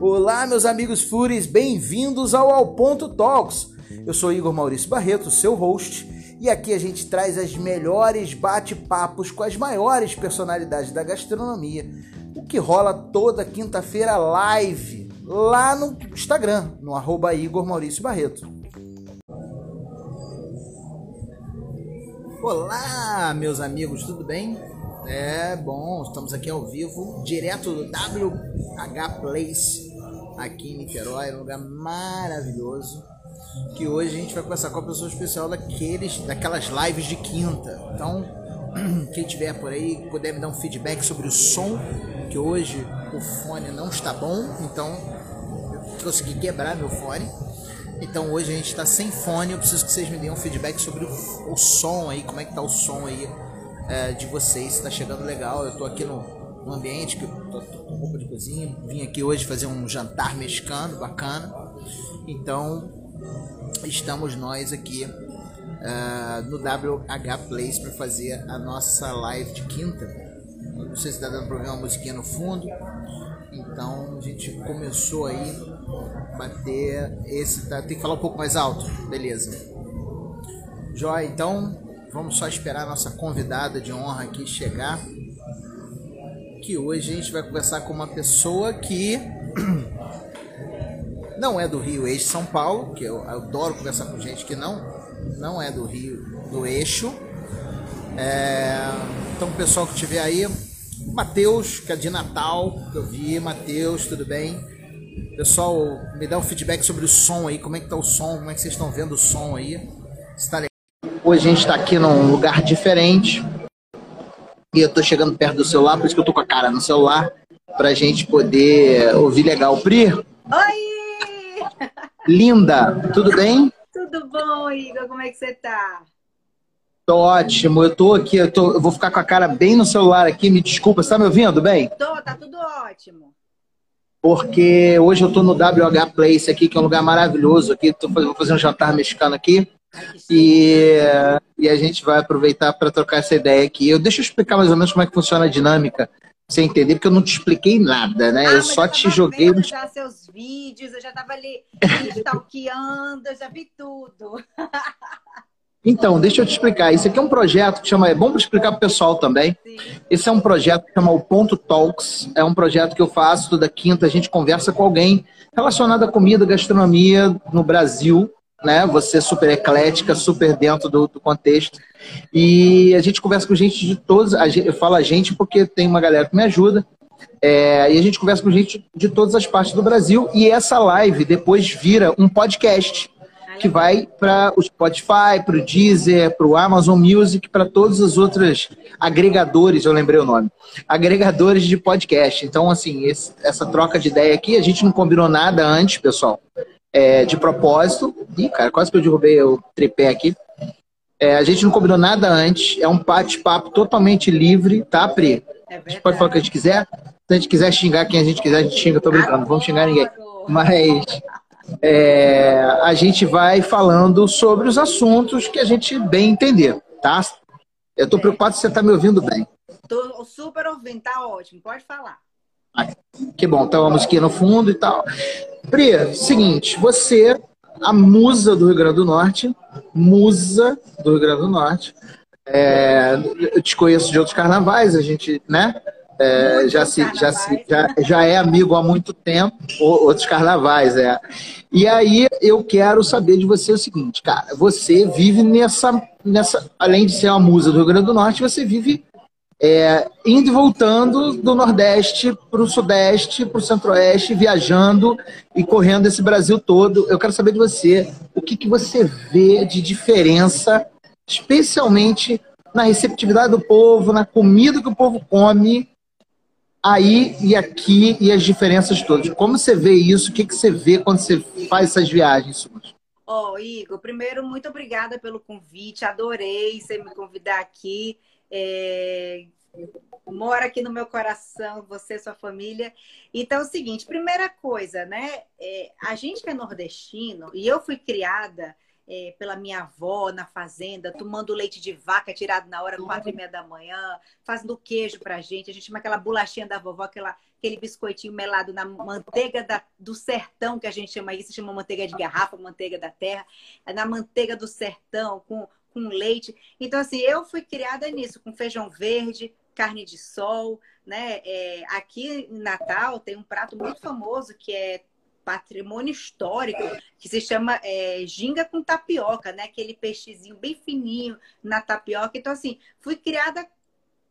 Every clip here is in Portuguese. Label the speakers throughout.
Speaker 1: Olá, meus amigos Furis, bem-vindos ao Ao Ponto Talks. Eu sou Igor Maurício Barreto, seu host, e aqui a gente traz as melhores bate-papos com as maiores personalidades da gastronomia, o que rola toda quinta-feira live lá no Instagram, no arroba Igor Maurício Barreto. Olá, meus amigos, tudo bem? É bom, estamos aqui ao vivo, direto do WH Place, aqui em Niterói, um lugar maravilhoso. Que hoje a gente vai conversar com a pessoa especial daqueles, daquelas lives de quinta. Então, quem tiver por aí, puder me dar um feedback sobre o som, que hoje o fone não está bom, então eu consegui quebrar meu fone. Então hoje a gente está sem fone, eu preciso que vocês me deem um feedback sobre o, o som aí, como é que tá o som aí é, de vocês, se tá chegando legal. Eu tô aqui no, no ambiente, que eu tô, tô, com roupa de cozinha, vim aqui hoje fazer um jantar mexicano, bacana. Então estamos nós aqui uh, no WH Place para fazer a nossa live de quinta. Não sei se está dando ouvir uma musiquinha no fundo. Então a gente começou aí bater esse tá, tem que falar um pouco mais alto, beleza? Joia, então vamos só esperar a nossa convidada de honra aqui chegar. Que hoje a gente vai conversar com uma pessoa que não é do Rio Eixo São Paulo, que eu adoro conversar com gente que não não é do Rio do Eixo. É, então, pessoal que estiver aí, Matheus, que é de Natal, que eu vi, Matheus, tudo bem? Pessoal, me dá um feedback sobre o som aí, como é que tá o som, como é que vocês estão vendo o som aí. Está legal. Hoje a gente está aqui num lugar diferente. E eu tô chegando perto do celular, por isso que eu tô com a cara no celular, pra gente poder ouvir legal. Pri?
Speaker 2: Oi!
Speaker 1: Linda, tudo bem?
Speaker 2: Tudo bom, Igor? Como é que você tá?
Speaker 1: Tô ótimo, eu tô aqui, eu, tô, eu vou ficar com a cara bem no celular aqui, me desculpa, você tá me ouvindo bem?
Speaker 2: Tô, tá tudo ótimo
Speaker 1: porque hoje eu estou no WH Place aqui, que é um lugar maravilhoso aqui. Tô, vou fazer um jantar mexicano aqui. E, e a gente vai aproveitar para trocar essa ideia aqui. Eu, deixa eu explicar mais ou menos como é que funciona a dinâmica, você entender, porque eu não te expliquei nada, né?
Speaker 2: Ah,
Speaker 1: eu só
Speaker 2: eu
Speaker 1: te joguei.
Speaker 2: Vendo já seus vídeos, eu já estava ali stalkeando, eu já vi tudo.
Speaker 1: Então, deixa eu te explicar. Isso aqui é um projeto que chama. É bom para explicar para o pessoal também. Sim. Esse é um projeto que chama o Ponto Talks. É um projeto que eu faço toda quinta. A gente conversa com alguém relacionado à comida, gastronomia no Brasil. Né? Você super eclética, super dentro do, do contexto. E a gente conversa com gente de todos. eu falo a gente porque tem uma galera que me ajuda. É, e a gente conversa com gente de todas as partes do Brasil. E essa live depois vira um podcast que vai para o Spotify, para o Deezer, para o Amazon Music, para todos os outros agregadores, eu lembrei o nome, agregadores de podcast. Então, assim, esse, essa troca de ideia aqui, a gente não combinou nada antes, pessoal, é, de propósito. Ih, cara, quase que eu derrubei o tripé aqui. É, a gente não combinou nada antes, é um bate-papo totalmente livre, tá, Pri? É a gente pode falar o que a gente quiser. Se a gente quiser xingar quem a gente quiser, a gente xinga, tô brincando, não vamos xingar ninguém. Mas é, a gente vai falando sobre os assuntos que a gente bem entender, tá? Eu estou preocupado se você está me ouvindo bem.
Speaker 2: Estou super ouvindo, tá ótimo, pode falar.
Speaker 1: Que bom, tá uma musiquinha no fundo e tal. Pri, seguinte, você, a musa do Rio Grande do Norte, musa do Rio Grande do Norte, é, eu te conheço de outros carnavais, a gente, né? É, já, se, já, se, já, já é amigo há muito tempo, outros carnavais, é. E aí eu quero saber de você o seguinte, cara, você vive nessa, nessa além de ser uma musa do Rio Grande do Norte, você vive é, indo e voltando do Nordeste para o Sudeste, para o Centro-Oeste, viajando e correndo esse Brasil todo. Eu quero saber de você o que, que você vê de diferença, especialmente na receptividade do povo, na comida que o povo come aí e aqui e as diferenças todas. Como você vê isso? O que, que você vê quando você faz essas viagens?
Speaker 2: Ó, oh, Igor, primeiro, muito obrigada pelo convite. Adorei você me convidar aqui. É... Mora aqui no meu coração, você sua família. Então, é o seguinte, primeira coisa, né? É, a gente que é nordestino, e eu fui criada é, pela minha avó na fazenda, tomando leite de vaca tirado na hora, quatro e meia da manhã, fazendo queijo pra gente. A gente chama aquela bolachinha da vovó, aquela, aquele biscoitinho melado na manteiga da, do sertão, que a gente chama isso, chama manteiga de garrafa, manteiga da terra, na manteiga do sertão, com, com leite. Então, assim, eu fui criada nisso, com feijão verde, carne de sol, né? É, aqui em Natal tem um prato muito famoso que é patrimônio histórico, que se chama é, ginga com tapioca, né? Aquele peixezinho bem fininho na tapioca. Então, assim, fui criada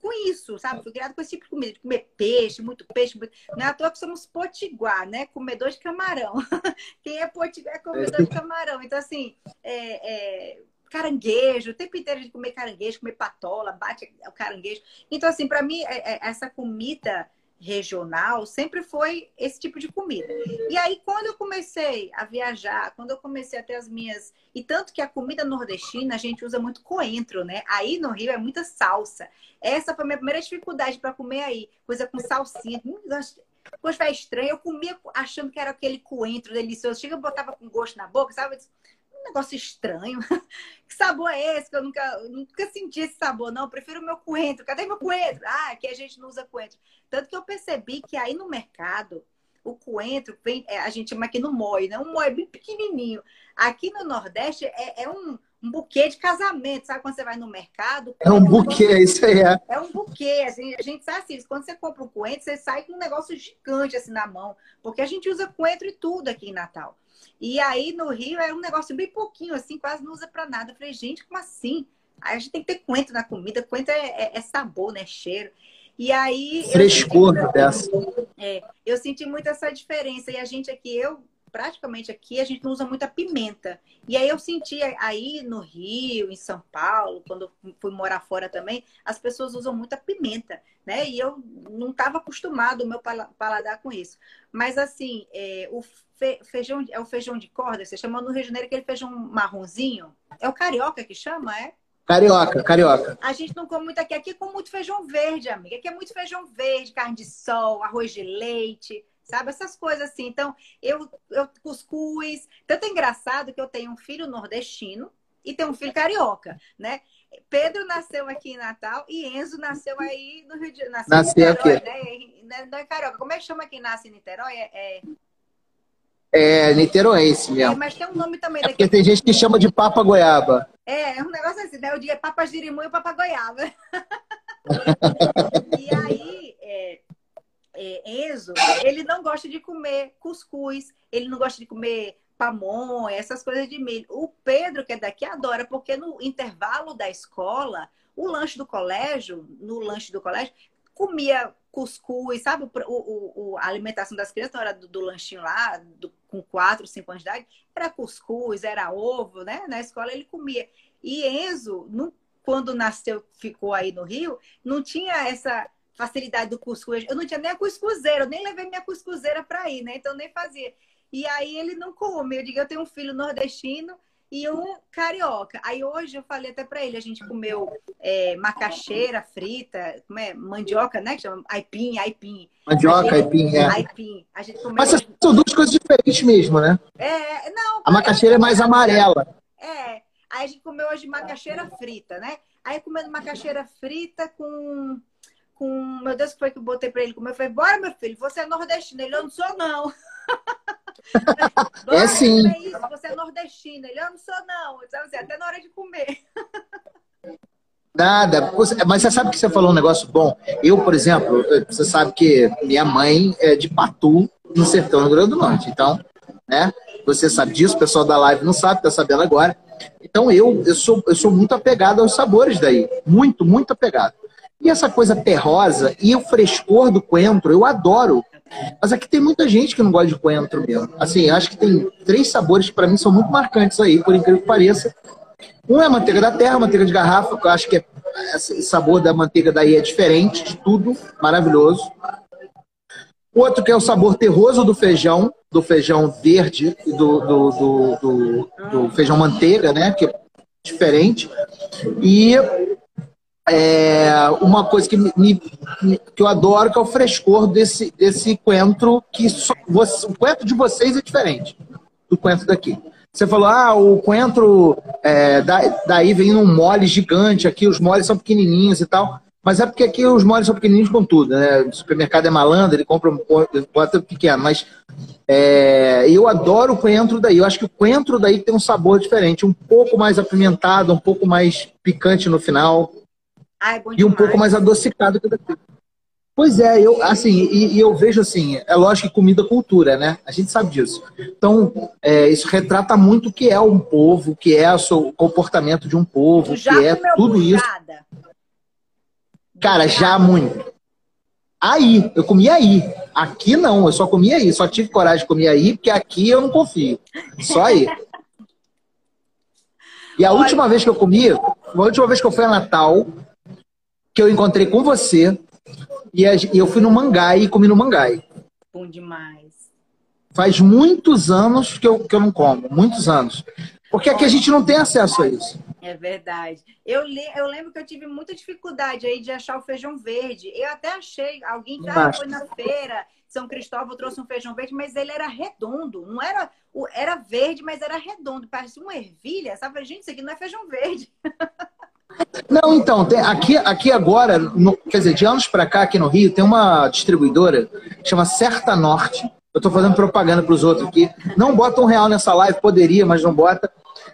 Speaker 2: com isso, sabe? Fui criada com esse tipo de comida, de comer peixe, muito peixe. Muito... Não é à toa que somos potiguar, né? Comedor de camarão. Quem é potiguar é comedor de camarão. Então, assim, é, é... caranguejo, o tempo inteiro de comer caranguejo, comer patola, bate o caranguejo. Então, assim, para mim, é, é, essa comida regional sempre foi esse tipo de comida. E aí, quando eu comecei a viajar, quando eu comecei a ter as minhas. E tanto que a comida nordestina a gente usa muito coentro, né? Aí no Rio é muita salsa. Essa foi a minha primeira dificuldade para comer aí. Coisa com salsinha. Coisa foi estranha. Eu comia achando que era aquele coentro delicioso. Chega, botava com gosto na boca, sabe? Negócio estranho. que sabor é esse? Que eu nunca, nunca senti esse sabor, não. Eu prefiro o meu coentro. Cadê meu coentro? Ah, aqui a gente não usa coentro. Tanto que eu percebi que aí no mercado, o coentro, vem, é, a gente chama aqui no moi, né? Um moi bem pequenininho. Aqui no Nordeste é, é um, um buquê de casamento, sabe? Quando você vai no mercado.
Speaker 1: É um buquê, isso aí é.
Speaker 2: É um buquê. Assim, a gente sabe assim, quando você compra um coentro, você sai com um negócio gigante assim na mão. Porque a gente usa coentro e tudo aqui em Natal. E aí no Rio é um negócio bem pouquinho, assim, quase não usa para nada. Eu falei, gente, como assim? Aí a gente tem que ter coentro na comida, coentro é, é, é sabor, né? Cheiro. E aí.
Speaker 1: Frescor dessa.
Speaker 2: É, eu senti muito essa diferença. E a gente aqui, eu praticamente aqui, a gente não usa muita pimenta. E aí eu senti aí no Rio, em São Paulo, quando fui morar fora também, as pessoas usam muita pimenta, né? E eu não estava acostumado o meu paladar com isso. Mas assim, é, o feijão é o feijão de corda, você chama no Rio de Janeiro aquele feijão marronzinho. É o carioca que chama, é?
Speaker 1: Carioca, carioca.
Speaker 2: A gente não come muito aqui. Aqui com muito feijão verde, amiga. Aqui é muito feijão verde, carne de sol, arroz de leite sabe? Essas coisas assim. Então, eu, eu cuscuz. Tanto é engraçado que eu tenho um filho nordestino e tenho um filho carioca, né? Pedro nasceu aqui em Natal e Enzo nasceu aí no Rio de Janeiro. Nasceu, aqui. né? Não é carioca. Como é que chama quem nasce em Niterói? É,
Speaker 1: é... É niteroense mesmo. É,
Speaker 2: mas tem um nome também.
Speaker 1: É porque tem gente que chama de papa goiaba.
Speaker 2: É, é um negócio assim, né? Eu digo é papa girimu e papa goiaba. é, Enzo, ele não gosta de comer cuscuz, ele não gosta de comer pamonha, essas coisas de milho. O Pedro, que é daqui, adora, porque no intervalo da escola, o lanche do colégio, no lanche do colégio, comia cuscuz, sabe? O, o, o a alimentação das crianças na hora do, do lanchinho lá, do, com 4, 5 anos de idade, era cuscuz, era ovo, né? Na escola ele comia. E Enzo, no, quando nasceu, ficou aí no Rio, não tinha essa facilidade do cuscuz. Eu não tinha nem a cuscuzeira, eu nem levei minha cuscuzeira para ir, né? Então nem fazia. E aí ele não come. Eu digo, eu tenho um filho nordestino e um carioca. Aí hoje eu falei até para ele, a gente comeu é, macaxeira frita, como é? Mandioca, né? Que chama aipim, aipim.
Speaker 1: Mandioca, gente, aipim, é.
Speaker 2: Aipim. A gente comeu...
Speaker 1: Mas são duas coisas diferentes mesmo, né?
Speaker 2: É, não.
Speaker 1: A macaxeira é mais amarela.
Speaker 2: É. Aí a gente comeu hoje macaxeira frita, né? Aí comendo macaxeira frita com com. Meu Deus, que foi que eu botei pra ele comer? Eu falei, bora, meu filho, você é nordestino. Ele, eu não sou, não.
Speaker 1: é sim.
Speaker 2: É isso, você é nordestino. Ele, eu não sou, não. Sabe assim, até na hora de comer.
Speaker 1: Nada, mas você sabe que você falou um negócio bom. Eu, por exemplo, você sabe que minha mãe é de Patu, no sertão do Rio Grande do Norte. Então, né? Você sabe disso, o pessoal da live não sabe, tá sabendo agora. Então eu, eu sou, eu sou muito apegado aos sabores daí. Muito, muito apegado. E essa coisa terrosa e o frescor do coentro, eu adoro. Mas aqui tem muita gente que não gosta de coentro mesmo. Assim, acho que tem três sabores que para mim são muito marcantes aí, por incrível que pareça. Um é a manteiga da terra, manteiga de garrafa, que eu acho que é, esse sabor da manteiga daí é diferente de tudo, maravilhoso. Outro que é o sabor terroso do feijão, do feijão verde e do, do, do, do, do feijão manteiga, né? Que é diferente. E é, uma coisa que, me, que eu adoro, que é o frescor desse, desse coentro, que só, você, o coentro de vocês é diferente do coentro daqui. Você falou, ah, o coentro é, daí vem num mole gigante aqui, os moles são pequenininhos e tal. Mas é porque aqui os moles são pequenininhos com tudo, né? O supermercado é malandro, ele compra um bota pequeno. Mas é, eu adoro o coentro daí. Eu acho que o coentro daí tem um sabor diferente, um pouco mais apimentado, um pouco mais picante no final. Ai, e um pouco mais adocicado que daqui. Pois é, eu assim, e, e, eu vejo assim, é lógico que comida é cultura, né? A gente sabe disso. Então, é, isso retrata muito o que é um povo, o que é o comportamento de um povo, o que é tudo isso. Cara, já muito. Aí, eu comi aí. Aqui não, eu só comi aí. Só tive coragem de comer aí, porque aqui eu não confio. Só aí. E a Olha. última vez que eu comi, a última vez que eu fui a Natal, que eu encontrei com você, e eu fui no Mangai e comi no Mangai.
Speaker 2: Bom demais.
Speaker 1: Faz muitos anos que eu, que eu não como, muitos anos. Porque aqui a gente não tem acesso a isso.
Speaker 2: É verdade. Eu, eu lembro que eu tive muita dificuldade aí de achar o feijão verde. Eu até achei, alguém ah, foi na feira, São Cristóvão trouxe um feijão verde, mas ele era redondo. Não era, era verde, mas era redondo. Parecia uma ervilha. Sabe, gente, isso aqui não é feijão verde.
Speaker 1: Não, então, tem, aqui, aqui agora, no, quer dizer, de anos para cá, aqui no Rio, tem uma distribuidora que chama Certa Norte. Eu estou fazendo propaganda para os outros aqui. Não bota um real nessa live, poderia, mas não bota.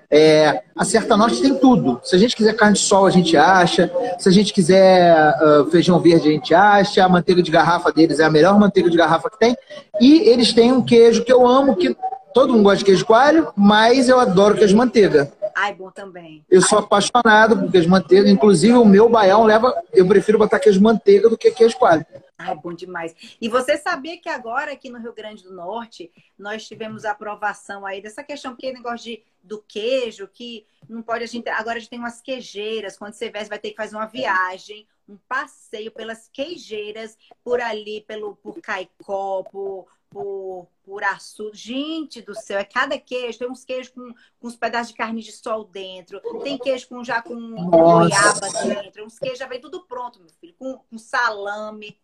Speaker 1: É, a Certa Norte tem tudo. Se a gente quiser carne de sol, a gente acha. Se a gente quiser uh, feijão verde, a gente acha. A manteiga de garrafa deles é a melhor manteiga de garrafa que tem. E eles têm um queijo que eu amo, que todo mundo gosta de queijo coalho, mas eu adoro queijo manteiga.
Speaker 2: Ai, bom também.
Speaker 1: Eu sou apaixonado por queijo manteiga. Inclusive, o meu baião leva. Eu prefiro botar queijo manteiga do que queijo coalho.
Speaker 2: Ai, bom demais. E você sabia que agora aqui no Rio Grande do Norte nós tivemos a aprovação aí dessa questão, porque negócio de, do queijo, que não pode a gente. Agora a gente tem umas queijeiras. Quando você vier, você vai ter que fazer uma viagem, um passeio pelas queijeiras, por ali, pelo, por Caicó, por, por, por açúcar. Gente do céu, é cada queijo. Tem uns queijos com, com uns pedaços de carne de sol dentro. Tem queijo com, já com goiaba dentro. Uns queijos já vem tudo pronto, meu filho. Com, com salame.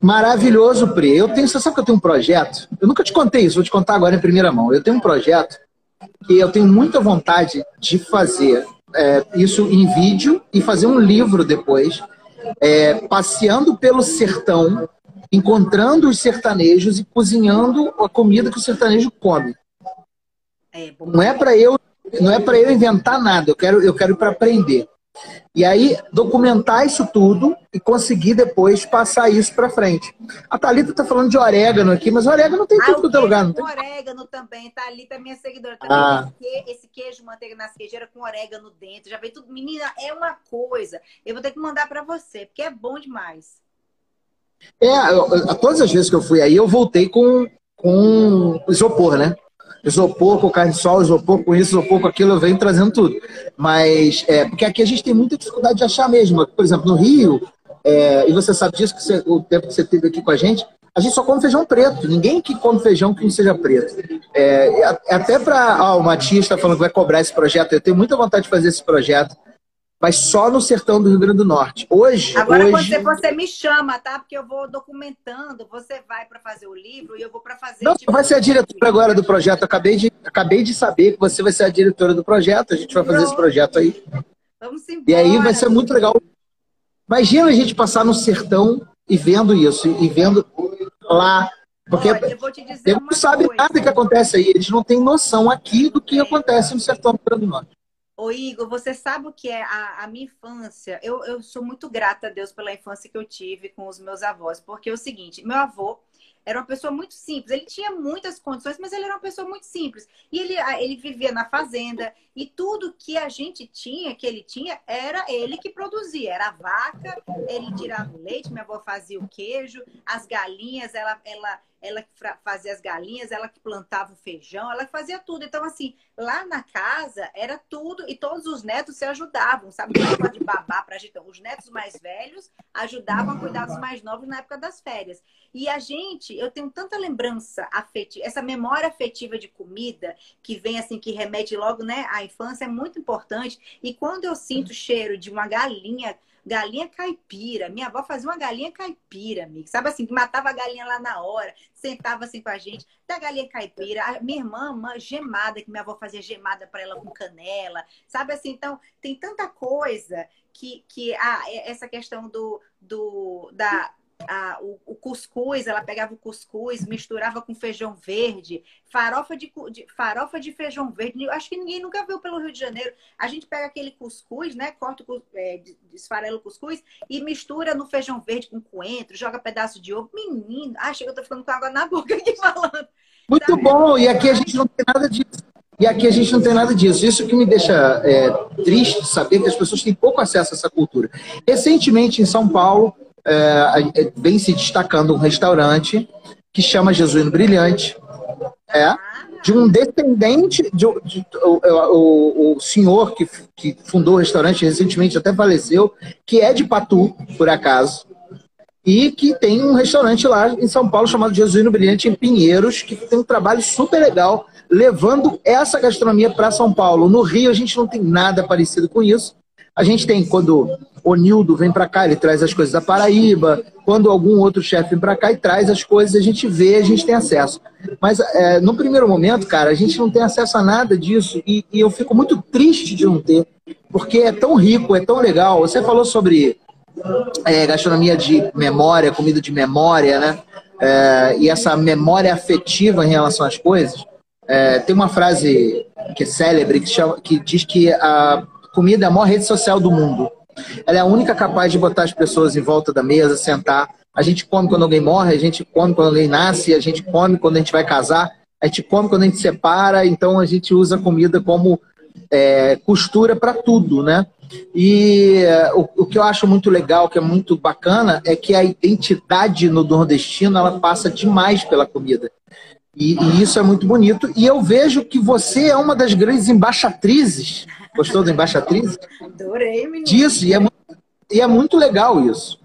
Speaker 1: Maravilhoso, Pri. Eu tenho, você sabe que eu tenho um projeto? Eu nunca te contei isso, vou te contar agora em primeira mão. Eu tenho um projeto que eu tenho muita vontade de fazer é, isso em vídeo e fazer um livro depois, é, passeando pelo sertão, encontrando os sertanejos e cozinhando a comida que o sertanejo come. É, não é para eu, não é para eu inventar nada. Eu quero, eu quero para aprender. E aí documentar isso tudo e conseguir depois passar isso para frente. A Thalita está falando de orégano aqui, mas orégano tem ah, tudo quanto é lugar, não tem?
Speaker 2: orégano também. Thalita é minha seguidora também. Ah. Esse queijo manteiga nas queijeiras com orégano dentro, já veio tudo. Menina, é uma coisa. Eu vou ter que mandar para você, porque é bom demais.
Speaker 1: É, eu, todas as vezes que eu fui aí, eu voltei com, com isopor, né? Isopor com carne de sol, isopor com isso, isopor com aquilo, eu venho trazendo tudo. Mas, é, porque aqui a gente tem muita dificuldade de achar mesmo. Por exemplo, no Rio, é, e você sabe disso, que você, o tempo que você teve aqui com a gente, a gente só come feijão preto. Ninguém que come feijão que não seja preto. É, até para. Ah, o Matias está falando que vai cobrar esse projeto. Eu tenho muita vontade de fazer esse projeto mas só no sertão do Rio Grande do Norte. Hoje.
Speaker 2: Agora
Speaker 1: hoje...
Speaker 2: Você, você me chama, tá? Porque eu vou documentando. Você vai para fazer o livro e eu vou para fazer.
Speaker 1: Não, tipo... vai ser a diretora agora do projeto. Acabei de, acabei de saber que você vai ser a diretora do projeto. A gente vai fazer Pronto. esse projeto aí.
Speaker 2: Vamos embora.
Speaker 1: E aí vai ser muito legal. Imagina a gente passar no sertão e vendo isso, e vendo lá. Porque Olha, eu vou te dizer eles não sabem nada que acontece aí. Eles não têm noção aqui do que acontece no sertão do Rio Grande do Norte.
Speaker 2: Ô Igor, você sabe o que é a, a, minha infância? Eu, eu sou muito grata a Deus pela infância que eu tive com os meus avós, porque é o seguinte, meu avô era uma pessoa muito simples. Ele tinha muitas condições, mas ele era uma pessoa muito simples. E ele, ele vivia na fazenda. E tudo que a gente tinha, que ele tinha, era ele que produzia. Era a vaca, ele tirava o leite, minha avó fazia o queijo, as galinhas, ela, ela ela fazia as galinhas, ela que plantava o feijão, ela fazia tudo. Então, assim, lá na casa era tudo e todos os netos se ajudavam, sabe? De babá para gente. Os netos mais velhos ajudavam a cuidar dos mais novos na época das férias. E a gente, eu tenho tanta lembrança afetiva, essa memória afetiva de comida que vem assim, que remete logo, né, à infância, é muito importante. E quando eu sinto o cheiro de uma galinha galinha caipira. Minha avó fazia uma galinha caipira, amiga. Sabe assim, que matava a galinha lá na hora, sentava assim com a gente, da galinha caipira. A minha irmã, uma gemada, que minha avó fazia gemada para ela com canela. Sabe assim, então tem tanta coisa que, que ah, essa questão do, do da a, o, o, cuscuz, ela pegava o cuscuz, misturava com feijão verde, farofa de, de, farofa de feijão verde. Acho que ninguém nunca viu pelo Rio de Janeiro. A gente pega aquele cuscuz, né? Corta, é, desfarela o cuscuz e mistura no feijão verde com coentro, joga pedaço de ovo. Menino, ah, chega, eu tô ficando com água na boca aqui falando.
Speaker 1: Muito Sabe? bom, e aqui a gente não tem nada disso. E aqui a gente não tem nada disso. Isso que me deixa é, triste saber que as pessoas têm pouco acesso a essa cultura. Recentemente, em São Paulo, é, é, vem se destacando um restaurante que chama Jesuíno Brilhante. É, de um descendente, de, de, de o, o, o, senhor que, que fundou o restaurante recentemente até faleceu, que é de Patu, por acaso, e que tem um restaurante lá em São Paulo chamado Jesuíno Brilhante, em Pinheiros, que tem um trabalho super legal levando essa gastronomia para São Paulo. No Rio a gente não tem nada parecido com isso. A gente tem quando o Nildo vem para cá, ele traz as coisas da Paraíba. Quando algum outro chefe vem para cá e traz as coisas, a gente vê, a gente tem acesso. Mas é, no primeiro momento, cara, a gente não tem acesso a nada disso e, e, eu fico muito triste de não ter, porque é tão rico, é tão legal. Você falou sobre é, gastronomia de memória, comida de memória, né? É, e essa memória afetiva em relação às coisas. É, tem uma frase que é célebre que, chama, que diz que a comida é a maior rede social do mundo. Ela é a única capaz de botar as pessoas em volta da mesa, sentar. A gente come quando alguém morre, a gente come quando alguém nasce, a gente come quando a gente vai casar, a gente come quando a gente separa, então a gente usa a comida como é, costura para tudo, né? E o, o, que eu acho muito legal, que é muito bacana, é que a identidade no nordestino ela passa demais pela comida. E, e, isso é muito bonito. E eu vejo que você é uma das grandes embaixatrizes. Gostou da embaixatriz?
Speaker 2: Adorei, menino.
Speaker 1: Disso, e é, e é muito legal isso.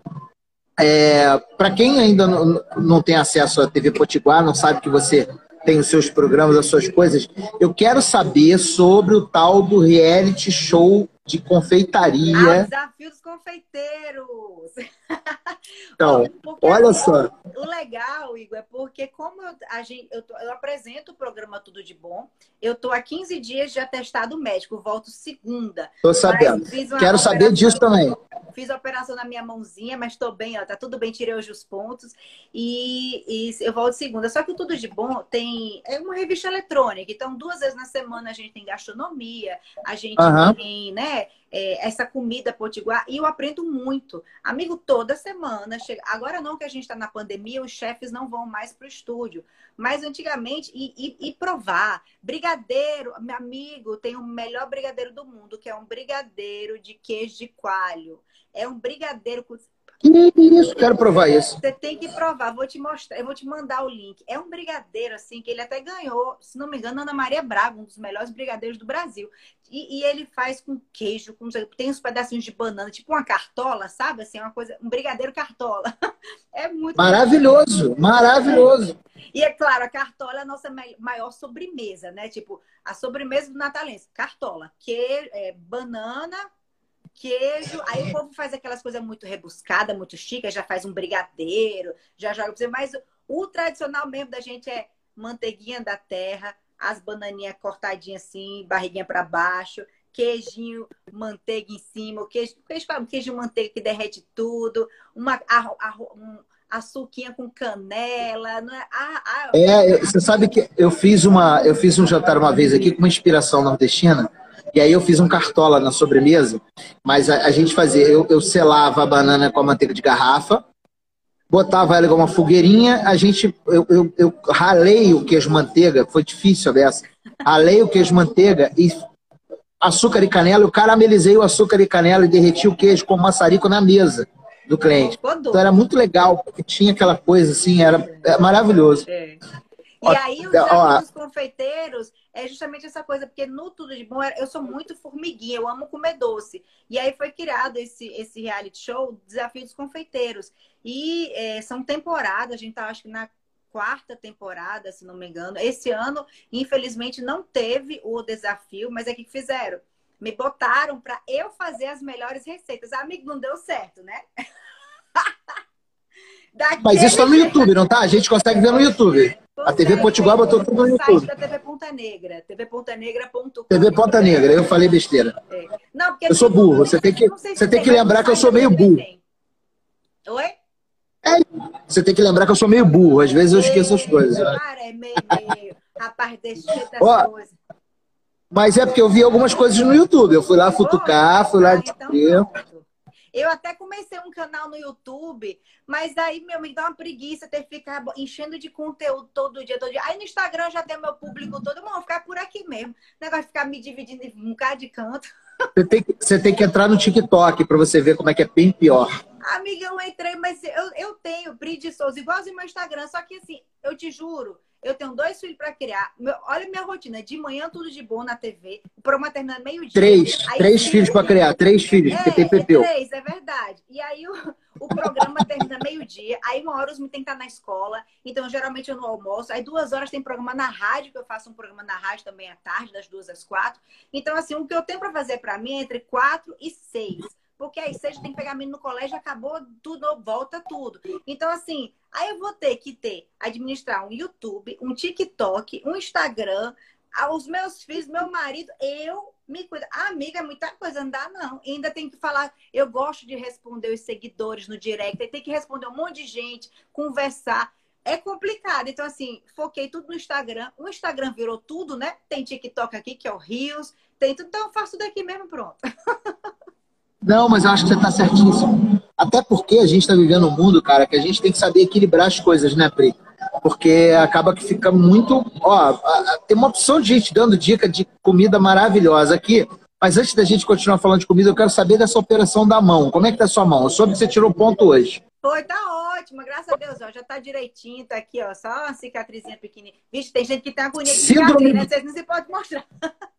Speaker 1: É, Para quem ainda não, não tem acesso à TV Potiguar, não sabe que você tem os seus programas, as suas coisas, eu quero saber sobre o tal do reality show de confeitaria. Ah,
Speaker 2: desafio dos confeiteiros.
Speaker 1: Então, olha só.
Speaker 2: O legal, Igor, é porque como eu, a gente, eu, eu, apresento o programa Tudo de Bom, eu tô há 15 dias de atestado médico, volto segunda.
Speaker 1: Tô sabendo. Quero saber disso também.
Speaker 2: Fiz a operação na minha mãozinha, mas estou bem, ó, tá tudo bem, tirei hoje os pontos. E, e, eu volto segunda. Só que o Tudo de Bom tem. É uma revista eletrônica, então duas vezes na semana a gente tem gastronomia, a gente uhum. tem, né? é, essa comida potiguar e eu aprendo muito. Amigo, toda semana, chega... agora não que a gente está na pandemia, os chefes não vão mais para o estúdio, mas antigamente, e, e, e, provar. Brigadeiro, meu amigo, tem o melhor brigadeiro do mundo, que é um brigadeiro de queijo de coalho. É um brigadeiro com
Speaker 1: isso, quero provar isso.
Speaker 2: Você tem que provar, vou te mostrar, eu vou te mandar o link. É um brigadeiro, assim, que ele até ganhou, se não me engano, Ana Maria Braga, um dos melhores brigadeiros do Brasil. E, e ele faz com queijo, com, tem uns pedacinhos de banana, tipo uma cartola, sabe? Assim, uma coisa, um brigadeiro cartola. É muito
Speaker 1: maravilhoso, bom. maravilhoso.
Speaker 2: E é claro, a cartola é a nossa maior sobremesa, né? Tipo, a sobremesa do natalense, cartola, que é banana, queijo. Aí o povo faz aquelas coisas muito rebuscadas, muito chique, já faz um brigadeiro, já joga pra você. Mas o tradicional mesmo da gente é manteiguinha da terra, as bananinhas cortadinhas assim, barriguinha para baixo, queijinho, manteiga em cima, o queijo, queijo, queijo manteiga que derrete tudo, uma um, açuquinha com canela, não é? Ah, ah,
Speaker 1: é, você sabe que eu fiz uma, eu fiz um jantar uma vez aqui com uma inspiração nordestina e aí eu fiz um cartola na sobremesa, mas a, a gente fazia, eu, eu selava a banana com a manteiga de garrafa, botava ela com uma fogueirinha, a gente, eu, eu, eu ralei o queijo manteiga, foi difícil a dessa, ralei o queijo manteiga e açúcar e canela, eu caramelizei o açúcar e canela e derreti o queijo com maçarico na mesa do cliente. Então era muito legal, porque tinha aquela coisa assim, era, era é maravilhoso. É.
Speaker 2: E aí os ó, confeiteiros é justamente essa coisa, porque no Tudo de Bom eu sou muito formiguinha, eu amo comer doce. E aí foi criado esse, esse reality show, Desafio dos Confeiteiros. E é, são temporadas, a gente tá acho que na quarta temporada, se não me engano. Esse ano, infelizmente, não teve o desafio, mas é que fizeram. Me botaram para eu fazer as melhores receitas. Amigo, não deu certo, né?
Speaker 1: Mas isso tá no YouTube, não tá? A gente consegue ver no YouTube. A TV Potiguar botou tudo no YouTube.
Speaker 2: da TV Ponta Negra, tvpontanegra.com.
Speaker 1: TV Ponta Negra, eu falei besteira. É. Não, porque eu sou burro, você tem que, você tem que lembrar que eu sou meio burro.
Speaker 2: Oi?
Speaker 1: É, você tem que lembrar que eu sou meio burro, às vezes eu esqueço as coisas.
Speaker 2: Cara, é meio, meio. Rapaz, deixa eu coisas.
Speaker 1: Mas é porque eu vi algumas coisas no YouTube. Eu fui lá futucar, fui lá ah, então
Speaker 2: eu até comecei um canal no YouTube, mas aí, meu, me dá uma preguiça ter que ficar enchendo de conteúdo todo dia, todo dia. Aí no Instagram já tem meu público todo, vou ficar por aqui mesmo. Negócio de ficar me dividindo em um bocado de canto.
Speaker 1: Você tem, que, você tem que entrar no TikTok para você ver como é que é bem pior.
Speaker 2: Amiga, eu entrei, mas eu, eu tenho Pri de Souza, igualzinho meu Instagram, só que assim, eu te juro, eu tenho dois filhos para criar. Meu, olha minha rotina. De manhã, tudo de bom na TV. Para uma terminar meio-dia.
Speaker 1: Três. Três filhos para criar. Três filhos, é, porque tem Pepeu.
Speaker 2: É três, é verdade. E aí o, o programa termina meio-dia. Aí uma hora os me tem que estar na escola. Então, geralmente, eu não almoço. Aí duas horas tem programa na rádio, que eu faço um programa na rádio também à tarde, das duas às quatro. Então, assim, o que eu tenho para fazer para mim é entre quatro e seis. Porque aí seja tem que pegar menino no colégio, acabou tudo, volta tudo. Então, assim, aí eu vou ter que ter, administrar um YouTube, um TikTok, um Instagram, os meus filhos, meu marido, eu me cuido. Ah, amiga, é muita coisa, não dá não. E ainda tem que falar, eu gosto de responder os seguidores no direct, tem que responder um monte de gente, conversar. É complicado. Então, assim, foquei tudo no Instagram. O Instagram virou tudo, né? Tem TikTok aqui, que é o Rios, tem tudo. Então, eu faço daqui mesmo, pronto.
Speaker 1: Não, mas eu acho que você está certíssimo. Até porque a gente está vivendo um mundo, cara, que a gente tem que saber equilibrar as coisas, né, Pri? Porque acaba que fica muito. Ó, tem uma opção de gente dando dica de comida maravilhosa aqui. Mas antes da gente continuar falando de comida, eu quero saber dessa operação da mão. Como é que tá a sua mão? Eu soube que você tirou ponto hoje.
Speaker 2: Foi, tá ótima, graças a Deus, ó, já tá direitinho, tá aqui, ó, só uma cicatrizinha pequenininha. Vixe, tem gente que tem agonia de Síndrome... cicatriz, né? Vocês não se pode mostrar.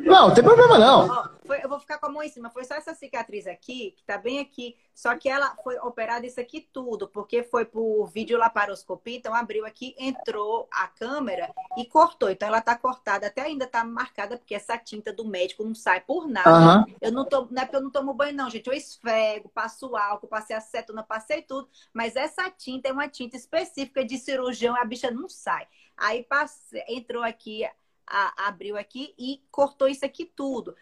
Speaker 1: Não, não tem problema não.
Speaker 2: Foi, eu vou ficar com a mão em cima. Foi só essa cicatriz aqui, que tá bem aqui. Só que ela foi operada isso aqui tudo, porque foi por videolaparoscopia. Então abriu aqui, entrou a câmera e cortou. Então ela tá cortada, até ainda tá marcada, porque essa tinta do médico não sai por nada. Uhum. Eu não tomo, não é porque eu não tomo banho, não, gente. Eu esfrego, passo álcool, passei acetona, passei tudo. Mas essa tinta é uma tinta específica de cirurgião, a bicha não sai. Aí passe, entrou aqui a, abriu aqui e cortou isso aqui tudo.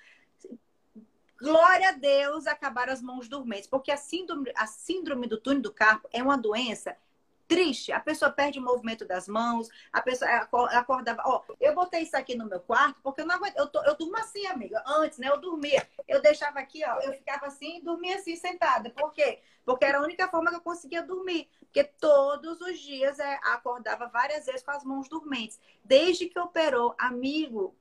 Speaker 2: Glória a Deus, acabaram as mãos dormentes, porque a síndrome, a síndrome do túnel do carpo é uma doença triste. A pessoa perde o movimento das mãos, a pessoa acordava. Ó, eu botei isso aqui no meu quarto porque eu não aguento. Eu, tô, eu durmo assim, amiga. Antes, né? Eu dormia. Eu deixava aqui, ó. Eu ficava assim e dormia assim, sentada. Por quê? Porque era a única forma que eu conseguia dormir. Porque todos os dias é, acordava várias vezes com as mãos dormentes. Desde que operou, amigo,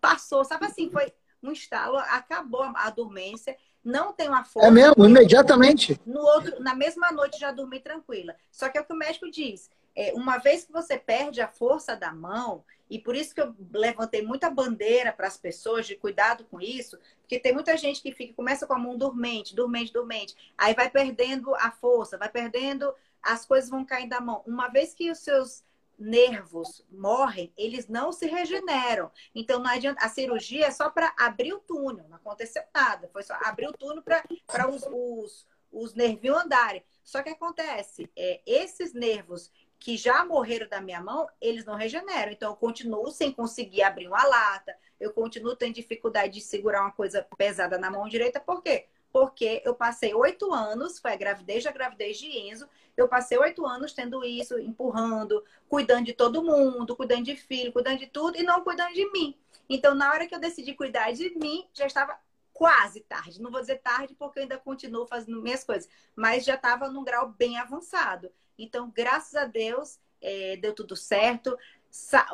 Speaker 2: passou. Sabe assim, foi um estalo, acabou a dormência não tenho a força.
Speaker 1: É mesmo, imediatamente.
Speaker 2: No outro, na mesma noite já dormi tranquila. Só que é o que o médico diz. É, uma vez que você perde a força da mão, e por isso que eu levantei muita bandeira para as pessoas de cuidado com isso, porque tem muita gente que fica, começa com a mão dormente, dormente, dormente, aí vai perdendo a força, vai perdendo, as coisas vão caindo da mão. Uma vez que os seus nervos morrem, eles não se regeneram. Então não adianta. A cirurgia é só para abrir o túnel, não aconteceu nada. Foi só abrir o túnel para os, os, os nervinhos andarem. Só que acontece, é, esses nervos que já morreram da minha mão, eles não regeneram. Então eu continuo sem conseguir abrir uma lata, eu continuo tendo dificuldade de segurar uma coisa pesada na mão direita, por quê? Porque eu passei oito anos, foi a gravidez da gravidez de Enzo, eu passei oito anos tendo isso, empurrando, cuidando de todo mundo, cuidando de filho, cuidando de tudo e não cuidando de mim. Então, na hora que eu decidi cuidar de mim, já estava quase tarde. Não vou dizer tarde porque eu ainda continuo fazendo minhas coisas, mas já estava num grau bem avançado. Então, graças a Deus, é, deu tudo certo.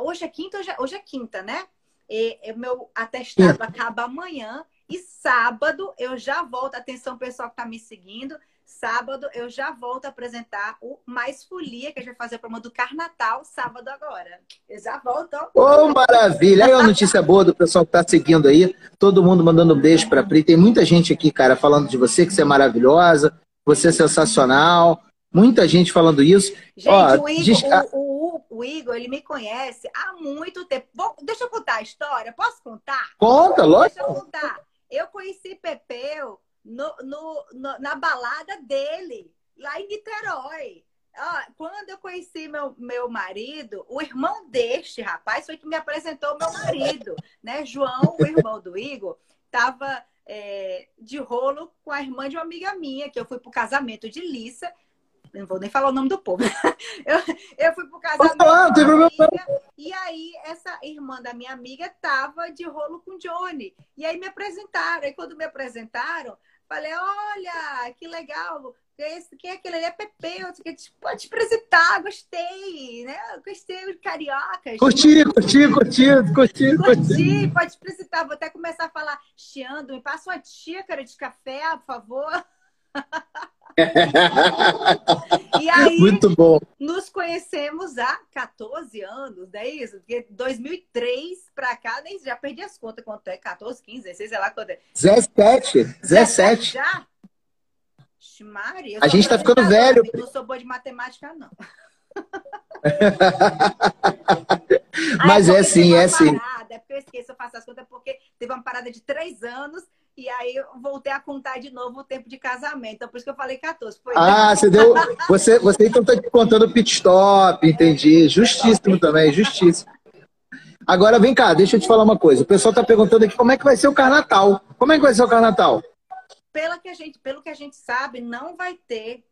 Speaker 2: Hoje é quinta, hoje é, hoje é quinta, né? E, e meu atestado acaba amanhã e sábado eu já volto. Atenção, pessoal que está me seguindo. Sábado eu já volto a apresentar o Mais Folia, que a gente vai fazer a promo do Carnatal, sábado agora. Eu já volto.
Speaker 1: Ô, oh, maravilha! Aí a notícia boa do pessoal que tá seguindo aí. Todo mundo mandando um beijo pra Pri. Tem muita gente aqui, cara, falando de você, que você é maravilhosa, você é sensacional. Muita gente falando isso.
Speaker 2: Gente, Ó, o, Igor, diz... o, o, o Igor, ele me conhece há muito tempo. Deixa eu contar a história. Posso contar?
Speaker 1: Conta, lógico.
Speaker 2: Deixa eu contar. Eu conheci Pepeu no, no, no, na balada dele, lá em Niterói. Ah, quando eu conheci meu, meu marido, o irmão deste rapaz foi que me apresentou meu marido, né? João, o irmão do Igor, estava é, de rolo com a irmã de uma amiga minha, que eu fui pro casamento de Lissa. Não vou nem falar o nome do povo. eu, eu fui pro casamento minha amiga, e aí essa irmã da minha amiga tava de rolo com Johnny. E aí me apresentaram. E quando me apresentaram, falei, olha, que legal. Esse, quem é aquele? Ele é Pepe, eu pode te apresentar, gostei, né? Gostei de cariocas.
Speaker 1: Curti, curti, curti, curti,
Speaker 2: curti. Pode apresentar, vou até começar a falar, chiando, me passa uma xícara de café, por favor. e aí,
Speaker 1: Muito bom.
Speaker 2: nos conhecemos há 14 anos, não é isso? Porque 2003 para cá, nem já perdi as contas quanto é, 14, 15, 16, sei lá quanto é.
Speaker 1: 17, 17.
Speaker 2: Já? Maria,
Speaker 1: a gente tá ficando velho.
Speaker 2: Não sou boa de matemática, não.
Speaker 1: Mas é sim, é sim.
Speaker 2: É eu esqueço, eu faço as contas, porque teve uma parada de três anos e aí eu voltei a contar de novo o tempo de casamento. Então, por isso que eu falei 14. Foi
Speaker 1: ah, você deu. Você, você então tá contando pit stop, entendi. Justíssimo também, justíssimo. Agora vem cá, deixa eu te falar uma coisa. O pessoal tá perguntando aqui como é que vai ser o Carnatal. Como é que vai ser o Carnatal?
Speaker 2: pela que a gente, pelo que a gente sabe, não vai ter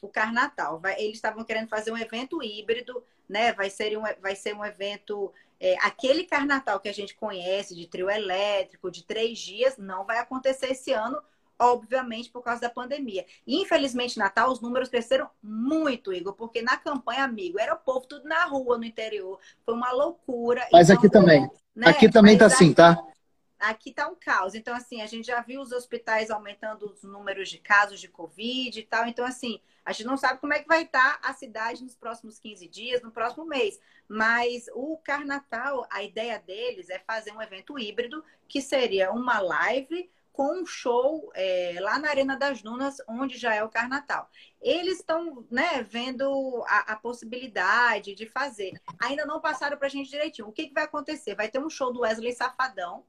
Speaker 2: o Carnatal. Vai, eles estavam querendo fazer um evento híbrido, né? Vai ser um, vai ser um evento. É, aquele Carnatal que a gente conhece, de trio elétrico, de três dias, não vai acontecer esse ano, obviamente, por causa da pandemia. Infelizmente, Natal, os números cresceram muito, Igor, porque na campanha, amigo, era o povo tudo na rua, no interior. Foi uma loucura.
Speaker 1: Mas então, aqui também. Né? Aqui também Mas tá assim, tá?
Speaker 2: Aqui está um caos. Então, assim, a gente já viu os hospitais aumentando os números de casos de Covid e tal. Então, assim, a gente não sabe como é que vai estar tá a cidade nos próximos 15 dias, no próximo mês. Mas o Carnatal, a ideia deles é fazer um evento híbrido, que seria uma live com um show é, lá na Arena das Dunas, onde já é o Carnatal. Eles estão né, vendo a, a, possibilidade de fazer. Ainda não passaram para a gente direitinho. O que, que vai acontecer? Vai ter um show do Wesley Safadão,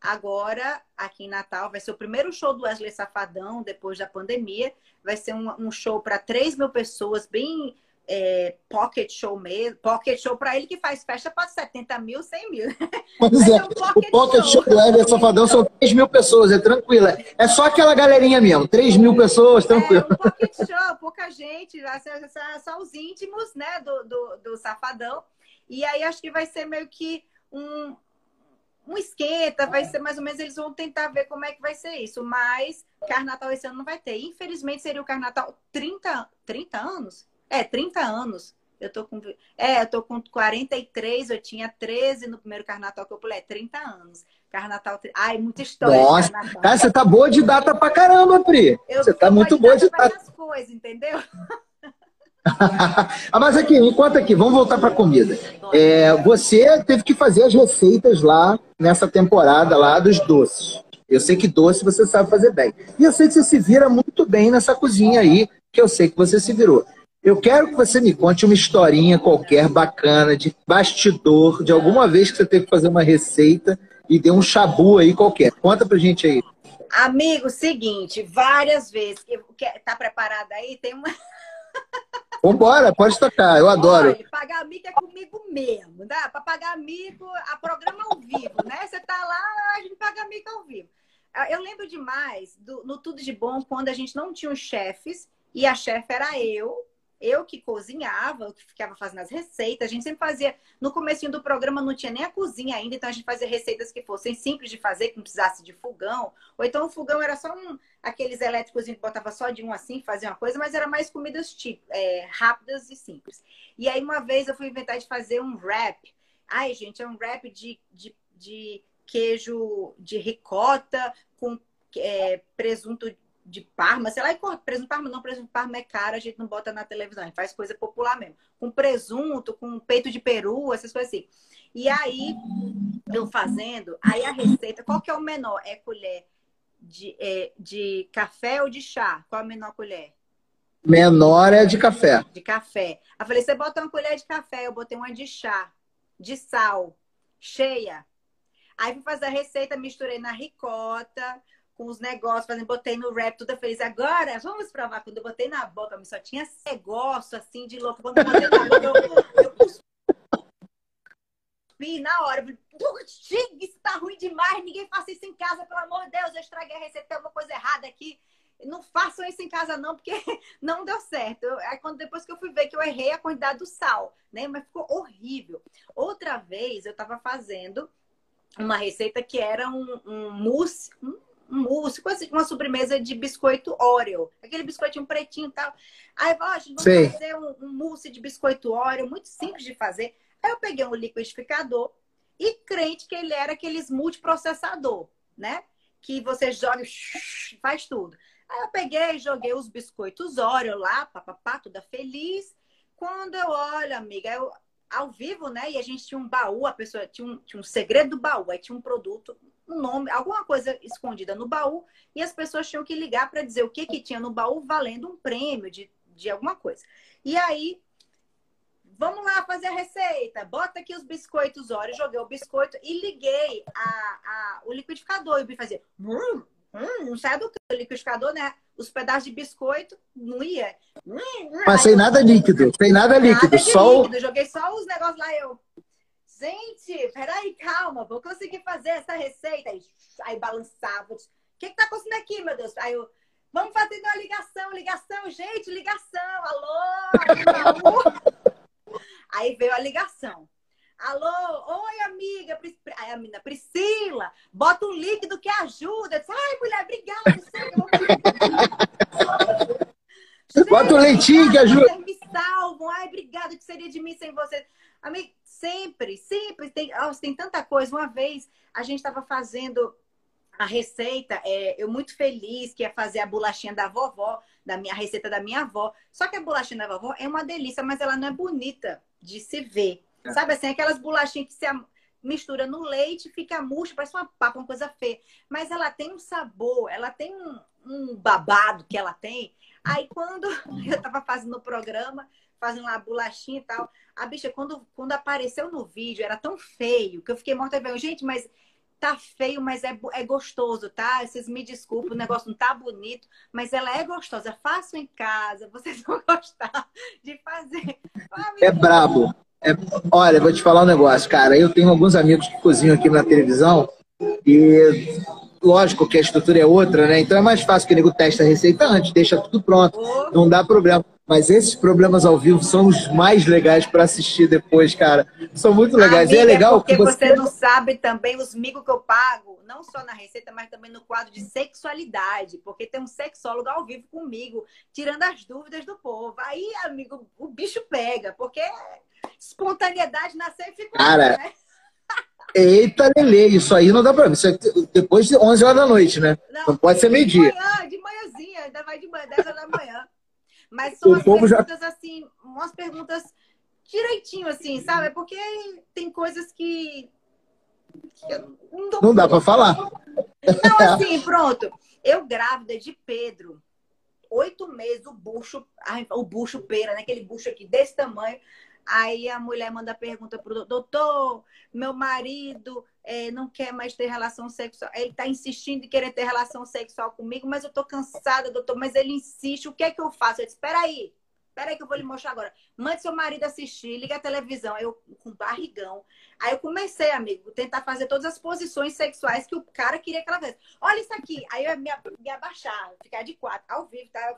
Speaker 2: Agora, aqui em Natal, vai ser o primeiro show do Wesley Safadão depois da pandemia. Vai ser um, um show para 3 mil pessoas, bem é, pocket show mesmo. Pocket show para ele que faz festa para 70 mil, 100 mil.
Speaker 1: Pois é, um pocket o pocket show, show do Wesley Safadão são 3 mil pessoas, é tranquilo. É só aquela galerinha mesmo, 3 mil pessoas, tranquilo.
Speaker 2: É um pocket show, pouca gente, só os íntimos né, do, do, do Safadão. E aí acho que vai ser meio que um, um esquenta, vai ser mais ou menos, eles vão tentar ver como é que vai ser isso. Mas Carnatal esse ano não vai ter. Infelizmente seria o Carnatal 30, 30 anos? É, 30 anos. Eu tô com. É, eu tô com 43, eu tinha 13 no primeiro Carnatal que eu pulei, é 30 anos. Carnatal. Ai, muita história.
Speaker 1: Nossa, cara, você tá boa de data pra caramba, Pri. Eu você tá muito boa de data.
Speaker 2: coisas, entendeu?
Speaker 1: ah, mas aqui, enquanto aqui, vamos voltar para comida. É, você teve que fazer as receitas lá nessa temporada lá dos doces. Eu sei que doce você sabe fazer bem. E eu sei que você se vira muito bem nessa cozinha aí, que eu sei que você se virou. Eu quero que você me conte uma historinha qualquer bacana, de bastidor, de alguma vez que você teve que fazer uma receita e deu um chabu aí qualquer. Conta pra gente aí.
Speaker 2: Amigo, seguinte, várias vezes. Tá preparada aí? Tem uma.
Speaker 1: Vambora, pode tocar, eu adoro.
Speaker 2: Pagar mico é comigo mesmo, dá? Para pagar mico, a programa ao vivo, né? Você tá lá, a gente paga mico ao vivo. Ah, eu lembro demais do, no Tudo de Bom, quando a gente não tinha os chefes, e a chefe era eu, eu que cozinhava, eu que ficava fazendo as receitas, a gente sempre fazia. No começo do programa não tinha nem a cozinha ainda, então a gente fazia receitas que fossem simples de fazer, que não precisasse de fogão. Ou então o fogão era só um, aqueles elétricos que botava só de um assim, fazia uma coisa, mas era mais comidas tipo, é, rápidas e simples. E aí uma vez eu fui inventar de fazer um wrap. Ai, gente, é um wrap de, de, de queijo de ricota com é, presunto de Parma, sei lá, e presunto Parma não, presunto Parma é caro, a gente não bota na televisão, a gente faz coisa popular mesmo. Com presunto, com peito de peru, essas coisas assim. E aí, eu fazendo, aí a receita, qual que é o menor? É colher de, é, de café ou de chá? Qual a menor colher?
Speaker 1: Menor é de café.
Speaker 2: De café. Aí eu falei, você bota uma colher de café, eu botei uma de chá, de sal, cheia. Aí fui fazer a receita, misturei na ricota, com os negócios, fazendo, botei no rap, tudo feliz. Agora, vamos provar. Quando eu botei na boca, só tinha negócio assim de louco. Quando eu botei na boca, eu, eu cuspi na hora. Isso tá ruim demais, ninguém faça isso em casa, pelo amor de Deus, eu estraguei a receita, tem alguma coisa errada aqui. Não façam isso em casa, não, porque não deu certo. Aí, quando, depois que eu fui ver que eu errei a quantidade do sal, né? Mas ficou horrível. Outra vez, eu tava fazendo uma receita que era um, um mousse, um, um mousse, uma sobremesa de biscoito Oreo. Aquele biscoitinho pretinho e tal. Aí, ó, vamos Sim. fazer um, um mousse de biscoito Oreo, muito simples de fazer. Aí eu peguei um liquidificador e crente que ele era aqueles multiprocessador, né? Que você joga, faz tudo. Aí eu peguei, joguei os biscoitos Oreo lá, papapá, toda feliz. Quando eu olho, amiga, eu, ao vivo, né? E a gente tinha um baú, a pessoa tinha um, tinha um segredo do baú, aí tinha um produto, um nome, alguma coisa escondida no baú, e as pessoas tinham que ligar para dizer o que, que tinha no baú valendo um prêmio de, de alguma coisa. E aí Vamos lá fazer a receita. Bota aqui os biscoitos Oreo. Joguei o biscoito e liguei a, a, o liquidificador. E o fazia... Hum, hum, não sai do liquidificador, né? Os pedaços de biscoito não ia.
Speaker 1: Hum, hum. Mas sem nada líquido. Sem nada líquido. Nada só líquido.
Speaker 2: Joguei só os negócios lá. Eu... Gente, peraí, calma. Vou conseguir fazer essa receita. Aí, aí balançava. O que que tá acontecendo aqui, meu Deus? Aí eu... Vamos fazer uma ligação, ligação, gente, ligação. Alô, alô. Aí veio a ligação. Alô, oi amiga, a menina, Priscila, bota um líquido que ajuda. Eu disse, Ai, mulher,
Speaker 1: obrigada. bota um leitinho que ajuda.
Speaker 2: Me salvam. Ai, obrigada, que seria de mim sem você. Amiga, sempre, sempre tem, oh, tem tanta coisa. Uma vez a gente estava fazendo a receita, é, eu muito feliz que ia fazer a bolachinha da vovó, da minha receita da minha avó. Só que a bolachinha da vovó é uma delícia, mas ela não é bonita de se ver. É. Sabe assim, aquelas bolachinhas que se mistura no leite, fica murcha, parece uma papa, uma coisa feia. Mas ela tem um sabor, ela tem um, um babado que ela tem. Aí quando eu tava fazendo o programa, fazendo lá bolachinha e tal, a bicha, quando, quando apareceu no vídeo, era tão feio que eu fiquei morta vendo. Gente, mas tá feio, mas é, é gostoso, tá? Vocês me desculpem, o negócio não tá bonito, mas ela é gostosa. Façam em casa, vocês vão gostar de fazer.
Speaker 1: é brabo. É... Olha, vou te falar um negócio, cara. Eu tenho alguns amigos que cozinham aqui na televisão e lógico que a estrutura é outra, né? Então é mais fácil que o nego testa a receita antes, deixa tudo pronto, não dá problema. Mas esses problemas ao vivo são os mais legais para assistir depois, cara. São muito legais. Amiga, e é legal
Speaker 2: porque você... você... não sabe também os migos que eu pago, não só na receita, mas também no quadro de sexualidade, porque tem um sexólogo ao vivo comigo, tirando as dúvidas do povo. Aí, amigo, o bicho pega, porque espontaneidade nasceu e ficou,
Speaker 1: cara, né? Eita, Lele, isso aí não dá pra mim. Isso é depois de 11 horas da noite, né? Não, não pode ser meio-dia.
Speaker 2: De manhã, de manhãzinha, ainda vai de manhã, 10 horas da manhã. Mas são o umas perguntas já... assim, umas perguntas direitinho, assim, sabe? É porque tem coisas que.
Speaker 1: que não, não dá para falar.
Speaker 2: Então, assim, pronto. Eu grávida de Pedro, oito meses, o bucho, o bucho pera, né? Aquele bucho aqui desse tamanho. Aí a mulher manda pergunta pro doutor, meu marido é, não quer mais ter relação sexual. Ele está insistindo em querer ter relação sexual comigo, mas eu tô cansada, doutor. Mas ele insiste. O que é que eu faço? Eu disse, espera aí. Espera aí que eu vou lhe mostrar agora. Mande seu marido assistir, liga a televisão. Aí eu com barrigão. Aí eu comecei, amigo, tentar fazer todas as posições sexuais que o cara queria que ela fizesse. Olha isso aqui. Aí eu ia me, abaixar, ficar de quatro, ao vivo, tá? Eu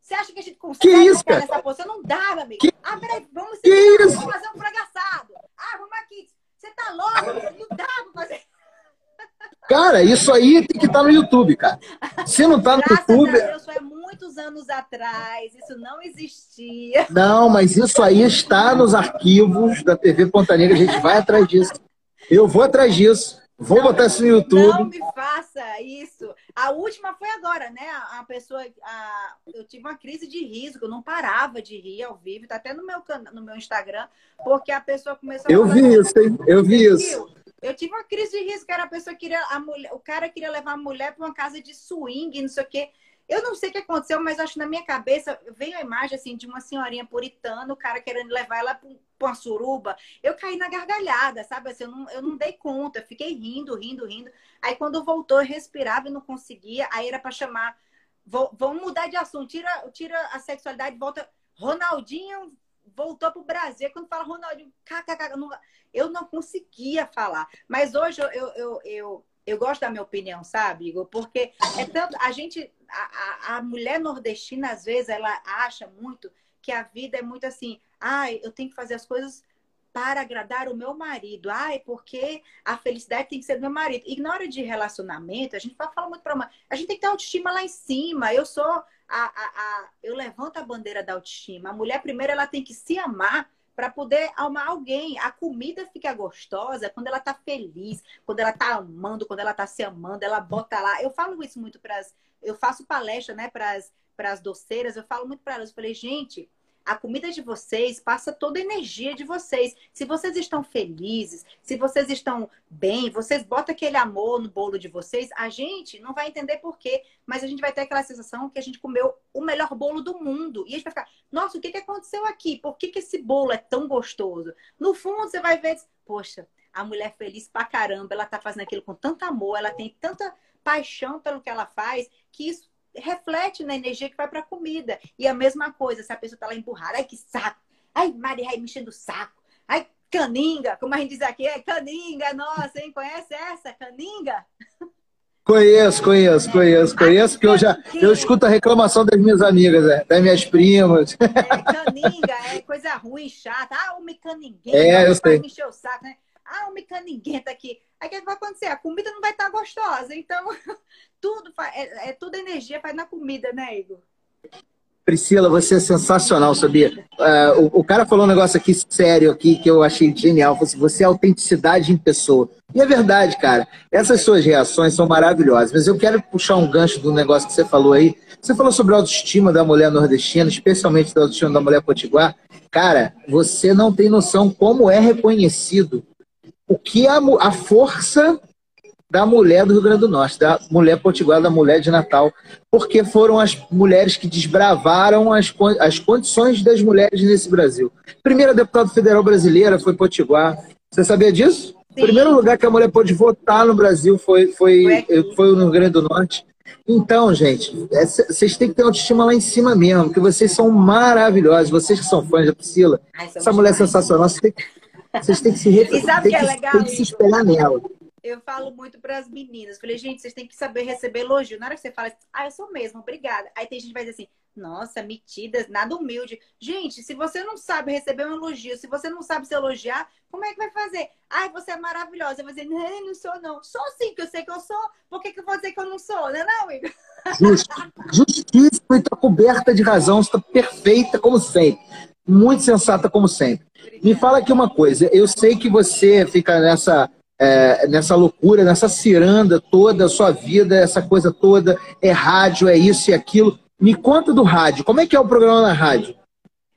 Speaker 2: você acha que a gente consegue
Speaker 1: que isso, cara?
Speaker 2: nessa posição? Não dá, meu amigo. Que... Ah, peraí, vamos, que vamos fazer um fragaçado. Ah, vamos aqui. Você tá louco? Não dá pra fazer.
Speaker 1: Cara, isso aí tem que estar tá no YouTube, cara. Se não tá no
Speaker 2: Graças
Speaker 1: YouTube.
Speaker 2: Deus, foi muitos anos atrás, isso não existia.
Speaker 1: Não, mas isso aí está nos arquivos da TV Ponta Negra, a gente vai atrás disso. Eu vou atrás disso. Vou não, botar isso no YouTube.
Speaker 2: Não me faça isso. A última foi agora, né? A, pessoa. A, eu tive uma crise de riso, que eu não parava de rir ao vivo, tá até no meu, no meu Instagram, porque a pessoa começou
Speaker 1: Eu vi isso, hein? Eu vi isso.
Speaker 2: Eu tive uma crise de riso, era a pessoa queria. A mulher, o cara queria levar a mulher para uma casa de swing, não sei o quê. Eu não sei o que aconteceu, mas acho que na minha cabeça veio a imagem assim de uma senhorinha puritana, o cara querendo levar ela para uma suruba. Eu caí na gargalhada, sabe? Assim, eu, não, eu não dei conta, fiquei rindo, rindo, rindo. Aí quando voltou, eu respirava e não conseguia. Aí era para chamar. Vamos mudar de assunto. Tira, tira a sexualidade, volta. Ronaldinho voltou para o Brasil. Quando fala Ronaldinho, kkk, não, eu não conseguia falar. Mas hoje eu, eu, eu, eu, gosto da minha opinião, sabe, Igor? Porque é tanto. A gente. A, a mulher nordestina, às vezes, ela acha muito que a vida é muito assim. Ai, eu tenho que fazer as coisas para agradar o meu marido. Ai, porque a felicidade tem que ser do meu marido. E na hora de relacionamento, a gente vai falar muito para uma. A gente tem que ter autoestima lá em cima. Eu sou a, a, a, eu levanto a bandeira da autoestima. A mulher primeiro ela tem que se amar para poder amar alguém. A comida fica gostosa quando ela tá feliz, quando ela tá amando, quando ela tá se amando, ela bota lá. Eu falo isso muito para as eu faço palestra, né, para as doceiras, eu falo muito para elas, eu falei, gente, a comida de vocês passa toda a energia de vocês. Se vocês estão felizes, se vocês estão bem, vocês botam aquele amor no bolo de vocês, a gente não vai entender por quê, mas a gente vai ter aquela sensação que a gente comeu o melhor bolo do mundo. E a gente vai ficar, nossa, o que, que aconteceu aqui? Por que, que esse bolo é tão gostoso? No fundo, você vai ver, poxa, a mulher feliz pra caramba, ela tá fazendo aquilo com tanto amor, ela tem tanta paixão pelo que ela faz, que isso reflete na energia que vai para a comida. E a mesma coisa, se a pessoa está lá emburrada, ai que saco, ai Maria, ai mexendo o saco, ai caninga, como a gente diz aqui, é caninga, nossa, hein? Conhece essa, caninga?
Speaker 1: Conheço, conheço, conheço, conheço, porque eu já eu escuto a reclamação das minhas amigas, é, das minhas primas.
Speaker 2: É, caninga, é coisa ruim, chata. Ah, o caninguinho,
Speaker 1: é, eu sei.
Speaker 2: encher o saco, né? Ah, o caninguento aqui. Aí o que vai acontecer? A comida não vai estar gostosa. Então, tudo faz, é, é tudo energia faz na comida, né, Igor?
Speaker 1: Priscila, você é sensacional, sabia? Uh, o, o, cara falou um negócio aqui sério aqui que eu achei genial. Assim, você é autenticidade em pessoa. E é verdade, cara. Essas suas reações são maravilhosas. Mas eu quero puxar um gancho do negócio que você falou aí. Você falou sobre a autoestima da mulher nordestina, especialmente da autoestima da mulher potiguar. Cara, você não tem noção como é reconhecido o que a, a força da mulher do Rio Grande do Norte, da mulher potiguar, da mulher de Natal, porque foram as mulheres que desbravaram as, as condições das mulheres nesse Brasil. Primeira deputada federal brasileira foi potiguar. Você sabia disso? O primeiro lugar que a mulher pôde votar no Brasil foi, foi, foi no Rio Grande do Norte. Então, gente, é, vocês têm que ter autoestima lá em cima mesmo, porque vocês são maravilhosos. Vocês que são fãs da Priscila, Ai, essa mulher é sensacional. Vocês têm, vocês têm que se,
Speaker 2: e sabe que é legal,
Speaker 1: tem que se espelhar nela
Speaker 2: eu falo muito para as meninas. Falei, gente, vocês têm que saber receber elogio. Na hora que você fala, ah, eu sou mesmo, obrigada. Aí tem gente que vai dizer assim, nossa, metidas, nada humilde. Gente, se você não sabe receber um elogio, se você não sabe se elogiar, como é que vai fazer? Ai, você é maravilhosa. Vai dizer, não, não sou, não. Sou sim, que eu sei que eu sou. Por que, que eu vou dizer que eu não sou? Não é não, Igor?
Speaker 1: Justíssimo e tá coberta de razão. Está perfeita como sempre. Muito sensata como sempre. Me fala aqui uma coisa. Eu sei que você fica nessa é, nessa loucura, nessa ciranda toda, a sua vida, essa coisa toda, é rádio, é isso e aquilo. Me conta do rádio, como é que é o programa na rádio?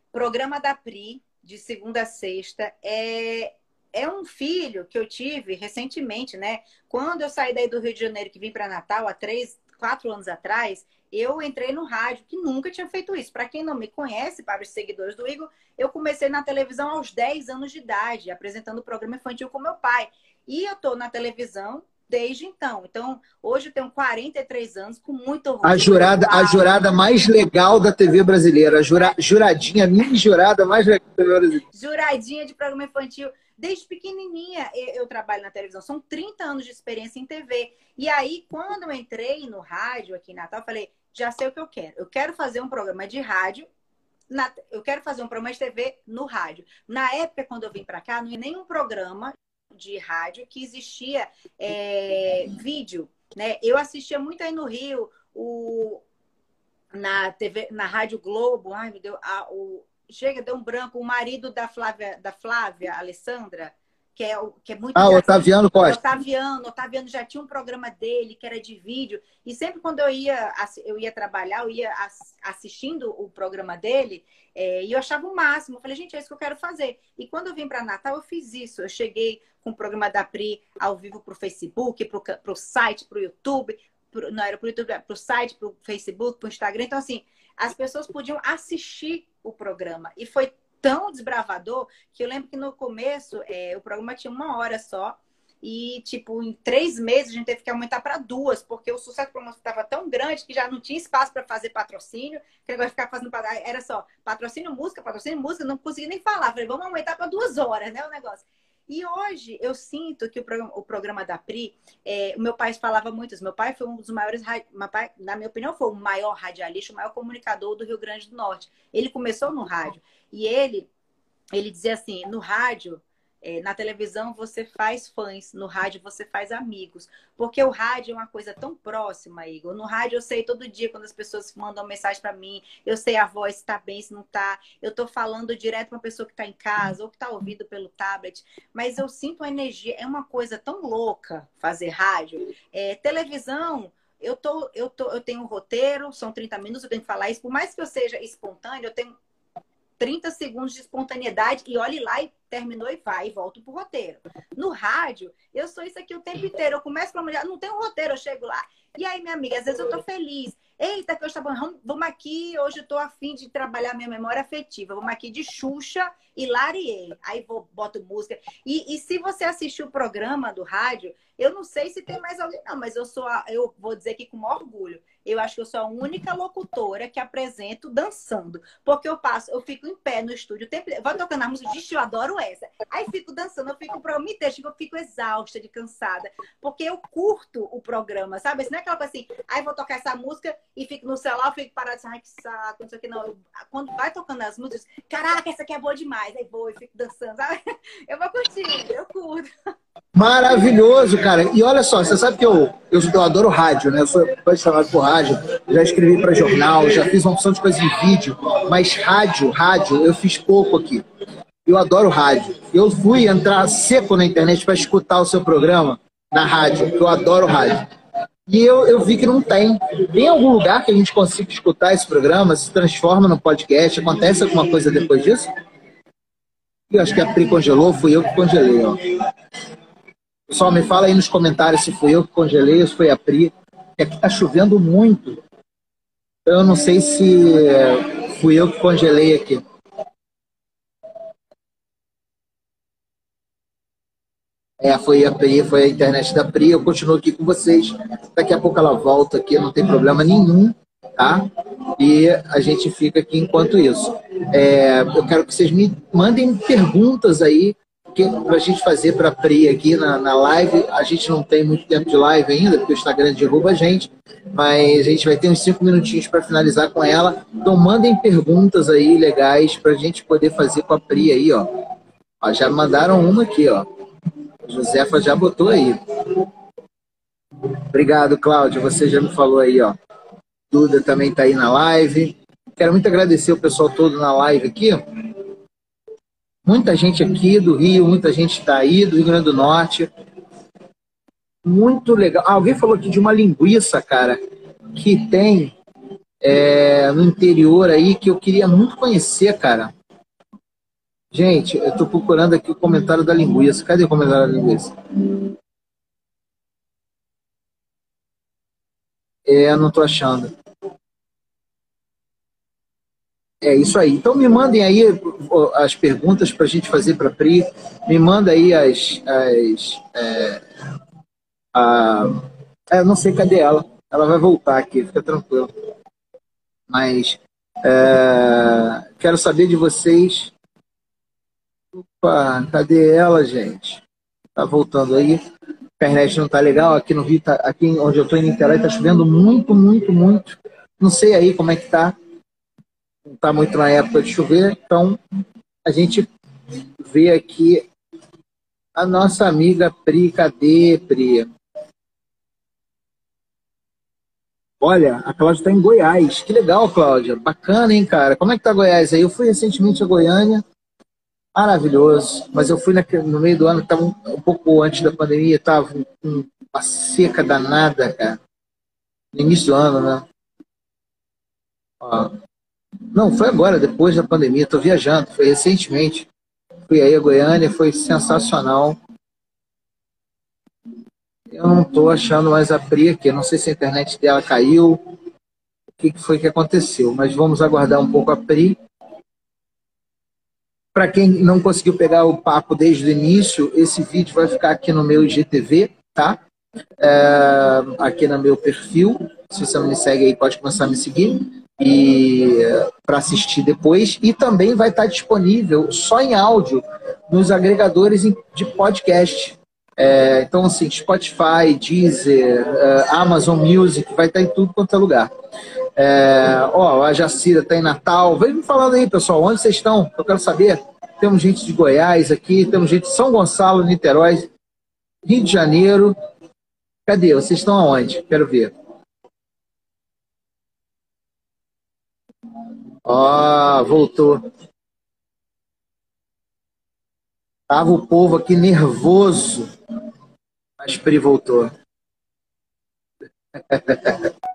Speaker 2: Programa da Pri, de segunda a sexta, é, é um filho que eu tive recentemente, né? Quando eu saí daí do Rio de Janeiro, que vim para Natal há três, quatro anos atrás, eu entrei no rádio, que nunca tinha feito isso. Para quem não me conhece, para os seguidores do Igor, eu comecei na televisão aos 10 anos de idade, apresentando o programa infantil com meu pai. E eu estou na televisão desde então. Então, hoje eu tenho 43 anos, com muito orgulho.
Speaker 1: A jurada, a jurada mais legal da TV brasileira. A jura, juradinha, a mini jurada mais legal da TV brasileira.
Speaker 2: Juradinha de programa infantil. Desde pequenininha eu, trabalho na televisão. São 30 anos de experiência em TV. E aí, quando eu entrei no rádio aqui em Natal, eu falei, já sei o que eu quero. Eu quero fazer um programa de rádio na, eu quero fazer um programa de TV no rádio. Na época, quando eu vim para cá, não tinha nenhum programa de rádio que existia é, vídeo. Né? Eu assistia muito aí no Rio, o, na TV, na Rádio Globo, ai meu Deus, a, o, chega, deu um branco, o marido da Flávia, da Flávia Alessandra, que é, que é muito.
Speaker 1: Ah, o Otaviano Costa.
Speaker 2: Otaviano, Otaviano já tinha um programa dele que era de vídeo. E sempre quando eu ia, eu ia trabalhar, eu ia assistindo o programa dele, é, e eu achava o máximo. Eu falei, gente, é isso que eu quero fazer. E quando eu vim para Natal, eu fiz isso. Eu cheguei com o programa da Pri ao vivo para o Facebook, para o site, para o YouTube. pro, não era pro YouTube, era pro site, pro Facebook, pro Instagram. Então, assim, as pessoas podiam assistir o programa. E foi tão desbravador que eu lembro que no começo é, o programa tinha uma hora só. E, tipo, em três meses a gente teve que aumentar para duas, porque o sucesso do programa estava tão grande que já não tinha espaço para fazer patrocínio. Que agora ficar fazendo. Era só patrocínio música, patrocínio música, não conseguia nem falar. Falei, vamos aumentar para duas horas, né? O negócio. E hoje eu sinto que o programa, o programa da Pri, é, o meu pai falava muito. Meu pai foi um dos maiores, na minha opinião, foi o maior radialista, o maior comunicador do Rio Grande do Norte. Ele começou no rádio e ele, ele dizia assim: no rádio é, na televisão você faz fãs, no rádio você faz amigos. Porque o rádio é uma coisa tão próxima, Igor. No rádio eu sei todo dia quando as pessoas mandam mensagem para mim, eu sei a voz se tá bem, se não tá. Eu tô falando direto com pessoa que tá em casa ou que tá ouvindo pelo tablet. Mas eu sinto a energia, é uma coisa tão louca fazer rádio. É, televisão, eu, tô, eu, tô, eu tenho um roteiro, são 30 minutos, eu tenho que falar isso. Por mais que eu seja espontâneo, eu tenho 30 segundos de espontaneidade e olhe lá e terminou e vai, e volto pro roteiro. No rádio, eu sou isso aqui o tempo inteiro. Eu começo pra mulher, não tem um roteiro, eu chego lá. E aí, minha amiga, às vezes eu tô feliz. Eita, que eu estava. Vamos aqui, hoje eu tô afim de trabalhar minha memória afetiva. Vamos aqui de Xuxa e Lariei. Aí vou, boto música. E, e se você assistir o programa do rádio, eu não sei se tem mais alguém, não, mas eu sou a, eu vou dizer aqui com orgulho. Eu acho que eu sou a única locutora que apresento dançando. Porque eu passo, eu fico em pé no estúdio, tempo, vou tocando a música, de eu adoro essa. Aí fico dançando, eu fico me deixar, eu fico exausta, de cansada. Porque eu curto o programa, sabe? Isso não é aquela coisa assim, aí vou tocar essa música e fico no celular, eu fico parada assim, ai que saco, não sei o que, não. Eu, quando vai tocando as músicas, caraca, essa aqui é boa demais. Aí vou e fico dançando, sabe? Eu vou curtindo, eu curto.
Speaker 1: Maravilhoso, cara. E olha só, você sabe que eu, eu, eu adoro rádio, né? Eu sou apaixonado por rádio, já escrevi para jornal, já fiz uma opção de coisas em vídeo, mas rádio, rádio, eu fiz pouco aqui. Eu adoro rádio. Eu fui entrar seco na internet para escutar o seu programa na rádio, eu adoro rádio. E eu, eu vi que não tem. Tem algum lugar que a gente consiga escutar esse programa, se transforma no podcast? Acontece alguma coisa depois disso? Eu acho que a Pri congelou, fui eu que congelei, ó. Pessoal, me fala aí nos comentários se fui eu que congelei ou se foi a Pri. Aqui tá chovendo muito. Eu não sei se é, fui eu que congelei aqui. É, foi a Pri, foi a internet da Pri. Eu continuo aqui com vocês. Daqui a pouco ela volta aqui, não tem problema nenhum, tá? E a gente fica aqui enquanto isso. É, eu quero que vocês me mandem perguntas aí para a gente fazer para a Pri aqui na, na live. A gente não tem muito tempo de live ainda, porque o Instagram derruba a gente, mas a gente vai ter uns cinco minutinhos para finalizar com ela. Então mandem perguntas aí legais para a gente poder fazer com a Pri aí, ó. ó já mandaram uma aqui, ó. Josefa já botou aí. Obrigado, Cláudio. Você já me falou aí, ó. Duda também está aí na live. Quero muito agradecer o pessoal todo na live aqui. Muita gente aqui do Rio, muita gente está aí do Rio Grande do Norte. Muito legal. Ah, alguém falou aqui de uma linguiça, cara, que tem é, no interior aí que eu queria muito conhecer, cara. Gente, eu estou procurando aqui o comentário da linguiça. Cadê o comentário da linguiça? É, não estou achando. É isso aí. Então me mandem aí as perguntas para a gente fazer para a Pri. Me manda aí as. as é, a, é, não sei cadê ela. Ela vai voltar aqui, fica tranquilo. Mas é, quero saber de vocês. Opa, cadê ela, gente? Tá voltando aí. A internet não tá legal. Aqui no Rio, tá, aqui onde eu tô em Niterói, tá chovendo muito, muito, muito. Não sei aí como é que tá não está muito na época de chover, então a gente vê aqui a nossa amiga Pri. Cadê, Pri? Olha, a Cláudia está em Goiás. Que legal, Cláudia. Bacana, hein, cara? Como é que tá Goiás aí? Eu fui recentemente a Goiânia. Maravilhoso. Mas eu fui no meio do ano, estava um, um, pouco antes da pandemia, estava uma seca danada, cara. No início do ano, né? Ó, não, foi agora, depois da pandemia. Estou viajando, foi recentemente. Fui aí a Goiânia, foi sensacional. Eu não estou achando mais a Pri aqui. Não sei se a internet dela caiu. O que foi que aconteceu? Mas vamos aguardar um pouco a Pri. Para quem não conseguiu pegar o papo desde o início, esse vídeo vai ficar aqui no meu IGTV, tá? É, aqui no meu perfil. Se você não me segue aí, pode começar a me seguir e para assistir depois. E também vai estar disponível só em áudio nos agregadores de podcast. É, então, assim, Spotify, Deezer, uh, Amazon Music, vai estar em tudo quanto é lugar. É, ó, a Jacira está em Natal. Vem me falando aí, pessoal, onde vocês estão? Eu quero saber. Temos gente de Goiás aqui, temos gente de São Gonçalo, Niterói, Rio de Janeiro. Cadê? Vocês estão aonde? Quero ver. Ó, voltou. Tava o povo aqui nervoso. Mas Pri voltou.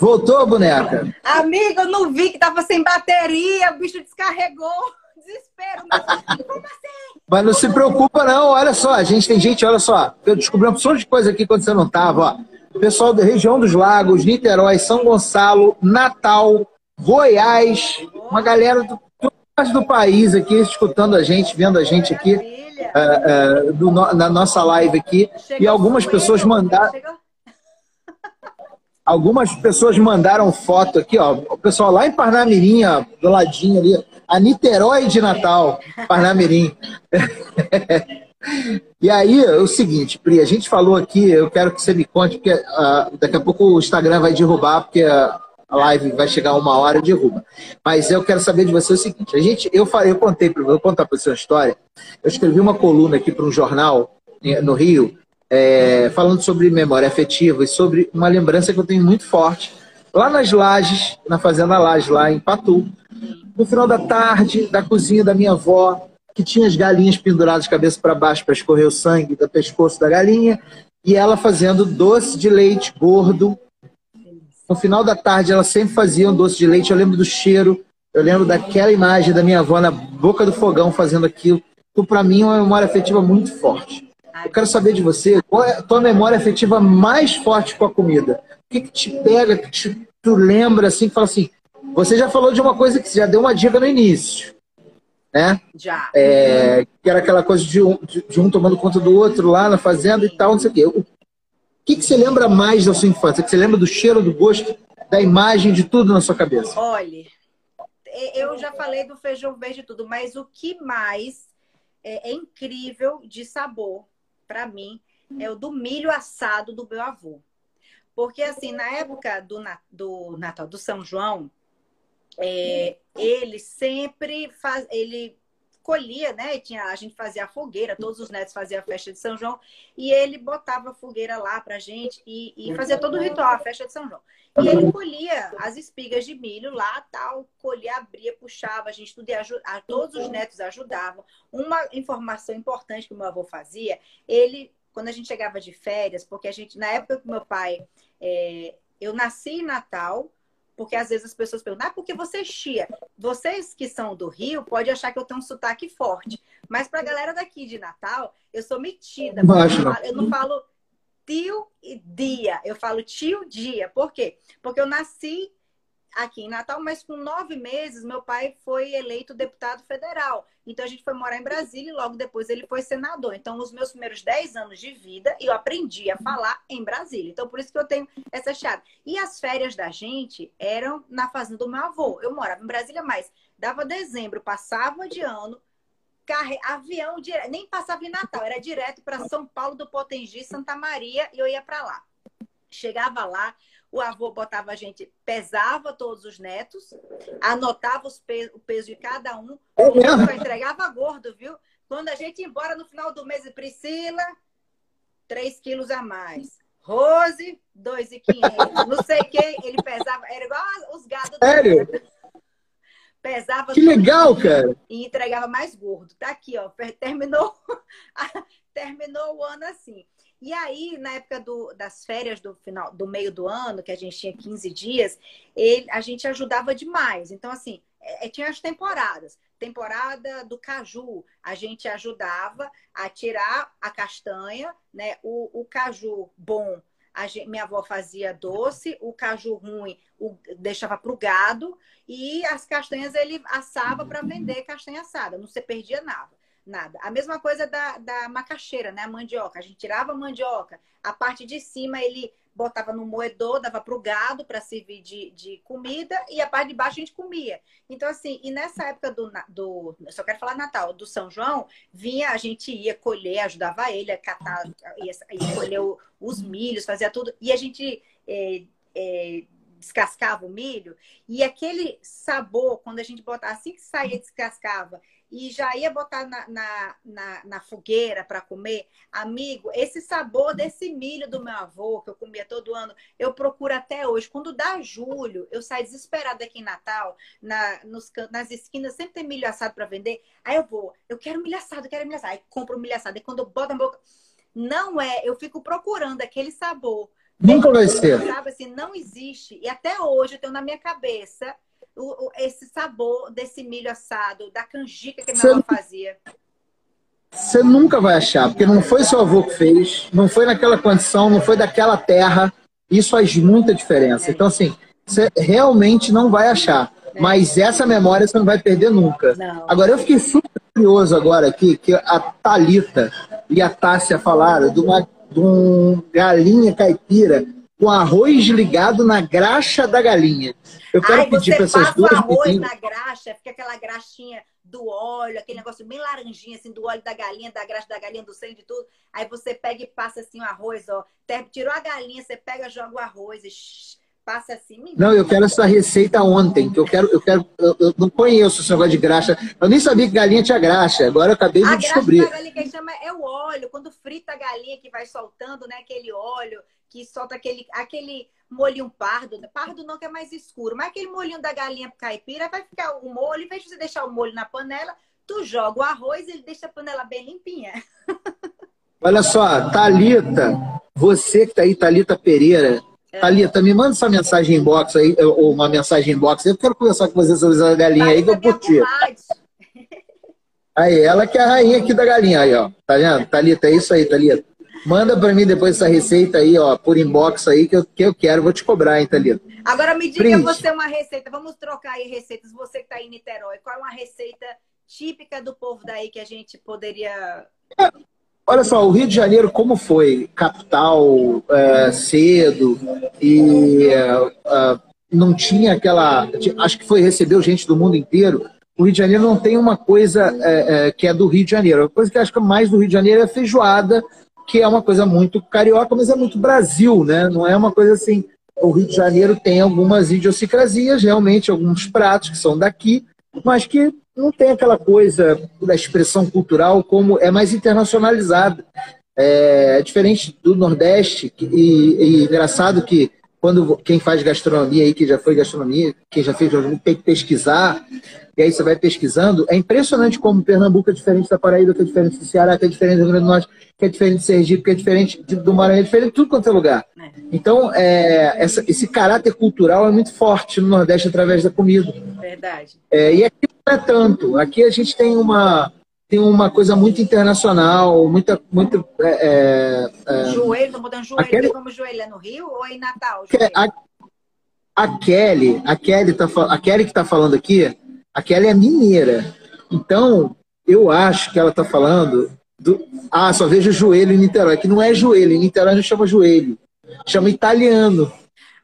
Speaker 1: Voltou, boneca?
Speaker 2: Amiga, eu não vi que tava sem bateria, o bicho descarregou. Desespero. Mas, como
Speaker 1: assim? Mas não se preocupa, não. Olha só, a gente tem gente, olha só. Eu descobri uma opção de coisa aqui quando você não tava, ó. Pessoal da região dos lagos, Niterói, São Gonçalo, Natal, Goiás, uma galera do, do, do país aqui escutando a gente, vendo a gente aqui uh, uh, do, na nossa live aqui. Chegou e algumas pessoas mandaram. Algumas pessoas mandaram foto aqui, ó. O pessoal lá em Parnamirim, ó, do ladinho ali. A Niterói de Natal, Parnamirim. e aí, é o seguinte, Pri, a gente falou aqui, eu quero que você me conte, porque uh, daqui a pouco o Instagram vai derrubar, porque a live vai chegar uma hora e derruba. Mas eu quero saber de você o seguinte: a gente, eu falei, eu contei, eu vou contar para você uma história. Eu escrevi uma coluna aqui para um jornal eh, no Rio, é, falando sobre memória afetiva e sobre uma lembrança que eu tenho muito forte lá nas lajes, na fazenda Laje, lá em Patu, no final da tarde, da cozinha da minha avó, que tinha as galinhas penduradas de cabeça para baixo para escorrer o sangue do pescoço da galinha, e ela fazendo doce de leite gordo no final da tarde, ela sempre fazia um doce de leite. Eu lembro do cheiro, eu lembro daquela imagem da minha avó na boca do fogão fazendo aquilo. Então, para mim, é uma memória afetiva muito forte. Eu quero saber de você, qual é a tua memória afetiva mais forte com a comida? O que, que te pega, que te, tu lembra assim, que fala assim, você já falou de uma coisa que já deu uma dica no início, né?
Speaker 2: Já.
Speaker 1: É, que era aquela coisa de um, de, de um, tomando conta do outro lá na fazenda e tal, não sei o quê. O que, que você lembra mais da sua infância? Que você lembra do cheiro, do gosto, da imagem, de tudo na sua cabeça?
Speaker 2: Olha, eu já falei do feijão verde e tudo, mas o que mais é, é incrível de sabor para mim é o do milho assado do meu avô. Porque, assim, na época do, do Natal, do São João, é, ele sempre faz, ele colhia, né? Tinha, a gente fazia a fogueira, todos os netos faziam a festa de São João, e ele botava a fogueira lá pra gente e, e fazia todo o ritual, a festa de São João. E ele colhia as espigas de milho lá, tal, colhia, abria, puxava, a gente tudo ia, todos os netos ajudavam. Uma informação importante que o meu avô fazia, ele, quando a gente chegava de férias, porque a gente, na época que meu pai, é, eu nasci em Natal, porque às vezes as pessoas perguntam, ah, porque você é chia. Vocês que são do Rio podem achar que eu tenho um sotaque forte. Mas para a galera daqui de Natal, eu sou metida.
Speaker 1: Eu,
Speaker 2: não falo, eu não falo tio e dia, eu falo tio dia. Por quê? Porque eu nasci aqui em Natal, mas com nove meses meu pai foi eleito deputado federal. Então a gente foi morar em Brasília e logo depois ele foi senador. Então, os meus primeiros dez anos de vida, eu aprendi a falar em Brasília. Então, por isso que eu tenho essa chave. E as férias da gente eram na fazenda do meu avô. Eu morava em Brasília, mas dava dezembro, passava de ano, carre... avião, nem passava em Natal, era direto para São Paulo do Potengi, Santa Maria, e eu ia para lá. Chegava lá, o avô botava a gente, pesava todos os netos, anotava pe o peso de cada um, é o entregava gordo, viu? Quando a gente ia embora no final do mês, Priscila, 3 quilos a mais. Rose, 2,500. Não sei quem, ele pesava, era igual os gados.
Speaker 1: Sério?
Speaker 2: Pesava
Speaker 1: que legal, cara.
Speaker 2: E entregava mais gordo. Tá aqui, ó. Terminou, terminou o ano assim. E aí, na época do, das férias do final do meio do ano, que a gente tinha 15 dias, ele, a gente ajudava demais. Então, assim, é, tinha as temporadas. Temporada do caju, a gente ajudava a tirar a castanha, né? O, o caju bom, gente, minha avó fazia doce, o caju ruim o, deixava para o gado e as castanhas ele assava para vender castanha assada, não se perdia nada nada. A mesma coisa da, da macaxeira, né? A mandioca. A gente tirava a mandioca, a parte de cima ele botava no moedor, dava para o gado para servir de, de comida e a parte de baixo a gente comia. Então, assim, e nessa época do, do só quero falar Natal, do São João, vinha, a gente ia colher, ajudava ele a catar, ia, ia colher os milhos, fazia tudo, e a gente é, é, descascava o milho, e aquele sabor, quando a gente botava, assim que saía, descascava, e já ia botar na, na, na, na fogueira para comer, amigo, esse sabor desse milho do meu avô, que eu comia todo ano, eu procuro até hoje. Quando dá julho, eu saio desesperada aqui em Natal, na, nos, nas esquinas, sempre tem milho assado para vender. Aí eu vou, eu quero milho assado, eu quero milho assado. Aí compro milho assado. E quando eu boto na boca, não é, eu fico procurando aquele sabor.
Speaker 1: Nunca vai ser.
Speaker 2: Sabe assim, não existe. E até hoje eu tenho na minha cabeça o, o, esse sabor desse milho assado, da canjica que a minha avó fazia.
Speaker 1: Você nunca vai achar, porque não foi seu avô que fez, não foi naquela condição, não foi daquela terra. Isso faz muita diferença. Então, assim, você realmente não vai achar. É. Mas essa memória você não vai perder nunca. Não. Agora, eu fiquei super curioso agora aqui, que a Talita e a Tássia falaram de uma, de um galinha caipira com arroz ligado na graxa da galinha. Eu quero Ai, pedir para essas duas.
Speaker 2: Você arroz meninas... na graxa, fica aquela graxinha do óleo, aquele negócio bem laranjinha, assim, do óleo da galinha, da graxa da galinha, do sangue de tudo. Aí você pega e passa assim o arroz, ó. Tirou a galinha, você pega, joga o arroz e passa assim.
Speaker 1: Não, eu quero essa receita ontem, que eu quero, eu quero, eu, eu, não conheço esse negócio de graxa. Eu nem sabia que galinha tinha graxa, agora eu acabei de a descobrir.
Speaker 2: Graxa da galinha que chama é o óleo, quando frita a galinha que vai soltando, né, aquele óleo que solta aquele, aquele molhinho pardo. Pardo não que é mais escuro, mas aquele molhinho da galinha caipira vai ficar o molho, em vez de você deixar o molho na panela, tu joga o arroz e ele deixa a panela bem limpinha.
Speaker 1: Olha só, Talita, você que tá aí, Talita Pereira. É. Thalita, me manda essa mensagem em box aí, ou uma mensagem em box. Eu quero conversar com você sobre essa galinha aí que eu curti. Aí, ela que é a rainha aqui da galinha aí, ó. Tá vendo? Thalita, é isso aí, Thalita. Manda para mim depois essa receita aí, ó, por inbox aí, que eu, que eu quero. Vou te cobrar, hein, Thalita.
Speaker 2: Agora me diga Print. você uma receita. Vamos trocar aí receitas. Você que está em Niterói, qual é uma receita típica do povo daí que a gente poderia...
Speaker 1: Olha só, o Rio de Janeiro como foi? Capital, é, cedo, e é, é não tinha aquela... Acho que foi recebeu gente do mundo inteiro. O Rio de Janeiro não tem uma coisa é, é, que é do Rio de Janeiro. A coisa que acho que mais do Rio de Janeiro é feijoada, que é uma coisa muito carioca, mas é muito Brasil, né? Não é uma coisa assim. O Rio de Janeiro tem algumas idiosincrasias, realmente, alguns pratos que são daqui, mas que não tem aquela coisa da expressão cultural como é mais internacionalizada. É, é diferente do Nordeste, e, e, engraçado que quando quem faz gastronomia aí, que já foi gastronomia, quem já fez gastronomia, tem que pesquisar, e aí você vai pesquisando. É impressionante como Pernambuco é diferente da Paraíba, que é diferente do Ceará, que é diferente do Rio Grande do Norte, que é diferente de Sergipe, que é diferente do Maranhão, é diferente de tudo quanto é lugar. É. Então, é, essa, esse caráter cultural é muito forte no Nordeste através da comida.
Speaker 2: Verdade.
Speaker 1: É, e aqui não é tanto. Aqui a gente tem uma, tem uma coisa muito internacional, muita. muita
Speaker 2: é, é, é joelho, tô botando joelho aquele... como joelho é no Rio ou é em Natal? A,
Speaker 1: a, Kelly, a Kelly, tá, a Kelly que está falando aqui, a Kelly é mineira. Então, eu acho que ela está falando do... Ah, só vejo joelho em Niterói. Que não é joelho. Em Niterói não chama joelho. Chama italiano.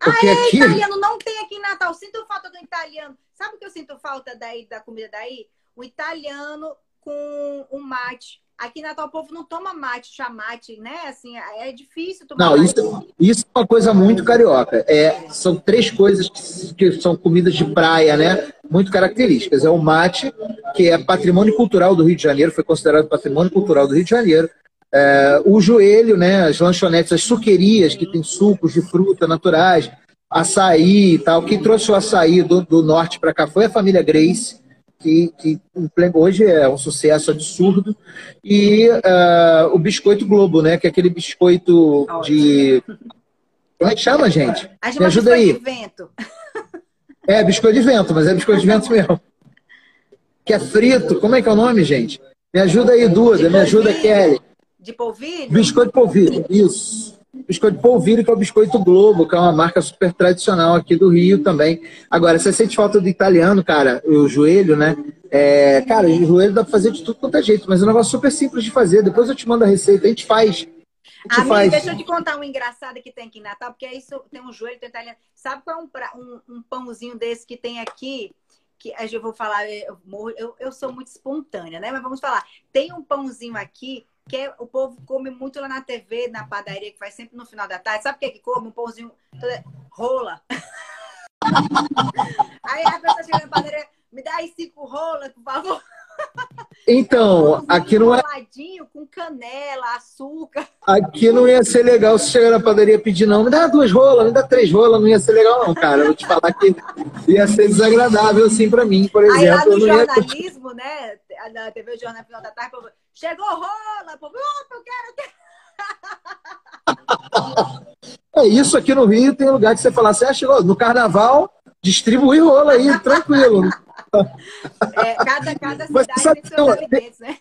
Speaker 2: Porque ah, é, aqui... italiano não tem aqui em Natal. Sinto falta do italiano. Sabe o que eu sinto falta daí, da comida daí? O italiano com o mate. Aqui na Natal o povo não toma mate, chamate, né? Assim, é difícil tomar
Speaker 1: Não, isso, isso é uma coisa muito carioca. É, são três coisas que, que, são comidas de praia, né? Muito características. É o mate, que é patrimônio cultural do Rio de Janeiro, foi considerado patrimônio cultural do Rio de Janeiro. É, o joelho, né? As lanchonetes, as suquerias, que tem sucos de fruta naturais, açaí e tal. Quem trouxe o açaí do, do norte para cá foi a família Grace que, que hoje é um sucesso absurdo, e uh, o biscoito Globo, né? Que é aquele biscoito de. Como é que chama, gente?
Speaker 2: Me ajuda aí. De vento.
Speaker 1: É, biscoito de vento, mas é biscoito de vento mesmo. que é frito. Como é que é o nome, gente? Me ajuda aí, Duda. Me ajuda, Kelly.
Speaker 2: De polvilho?
Speaker 1: Biscoito de polvilho, isso. Biscoito polvilho, que é o Biscoito Globo, que é uma marca super tradicional aqui do Rio também. Agora, você sente falta do italiano, cara, o joelho, né? É, cara, o joelho dá pra fazer de tudo quanto é jeito, mas é um negócio super simples de fazer. Depois eu te mando a receita, a gente faz.
Speaker 2: A Amiga, faz. deixa eu te contar um engraçado que tem aqui em Natal, porque é isso tem um joelho, tem italiano. Sabe qual é um, um, um pãozinho desse que tem aqui? que eu vou falar, eu, eu, eu, sou muito espontânea, né? Mas vamos falar. Tem um pãozinho aqui que o povo come muito lá na TV, na padaria, que faz sempre no final da tarde. Sabe o que é que come? Um pãozinho rola. Aí a pessoa chega na padaria, me dá aí cinco rolas, por favor.
Speaker 1: Então, aqui não é.
Speaker 2: com canela, açúcar.
Speaker 1: Aqui não ia ser legal se chegar na padaria pedir, não. Me dá duas rolas, me dá três rolas, não ia ser legal, não, cara. Eu vou te falar que ia ser desagradável, assim, pra mim, por exemplo. Aí
Speaker 2: lá no jornalismo, ia... né? Na TV Jornal Final da Tarde, chegou rola, povo, opa, eu quero,
Speaker 1: quero. É isso aqui no Rio, tem lugar que você fala assim, ah, chegou no carnaval, distribuir rola aí, tranquilo.
Speaker 2: É, cada, cada cidade sabe, tem seus alimentos, né?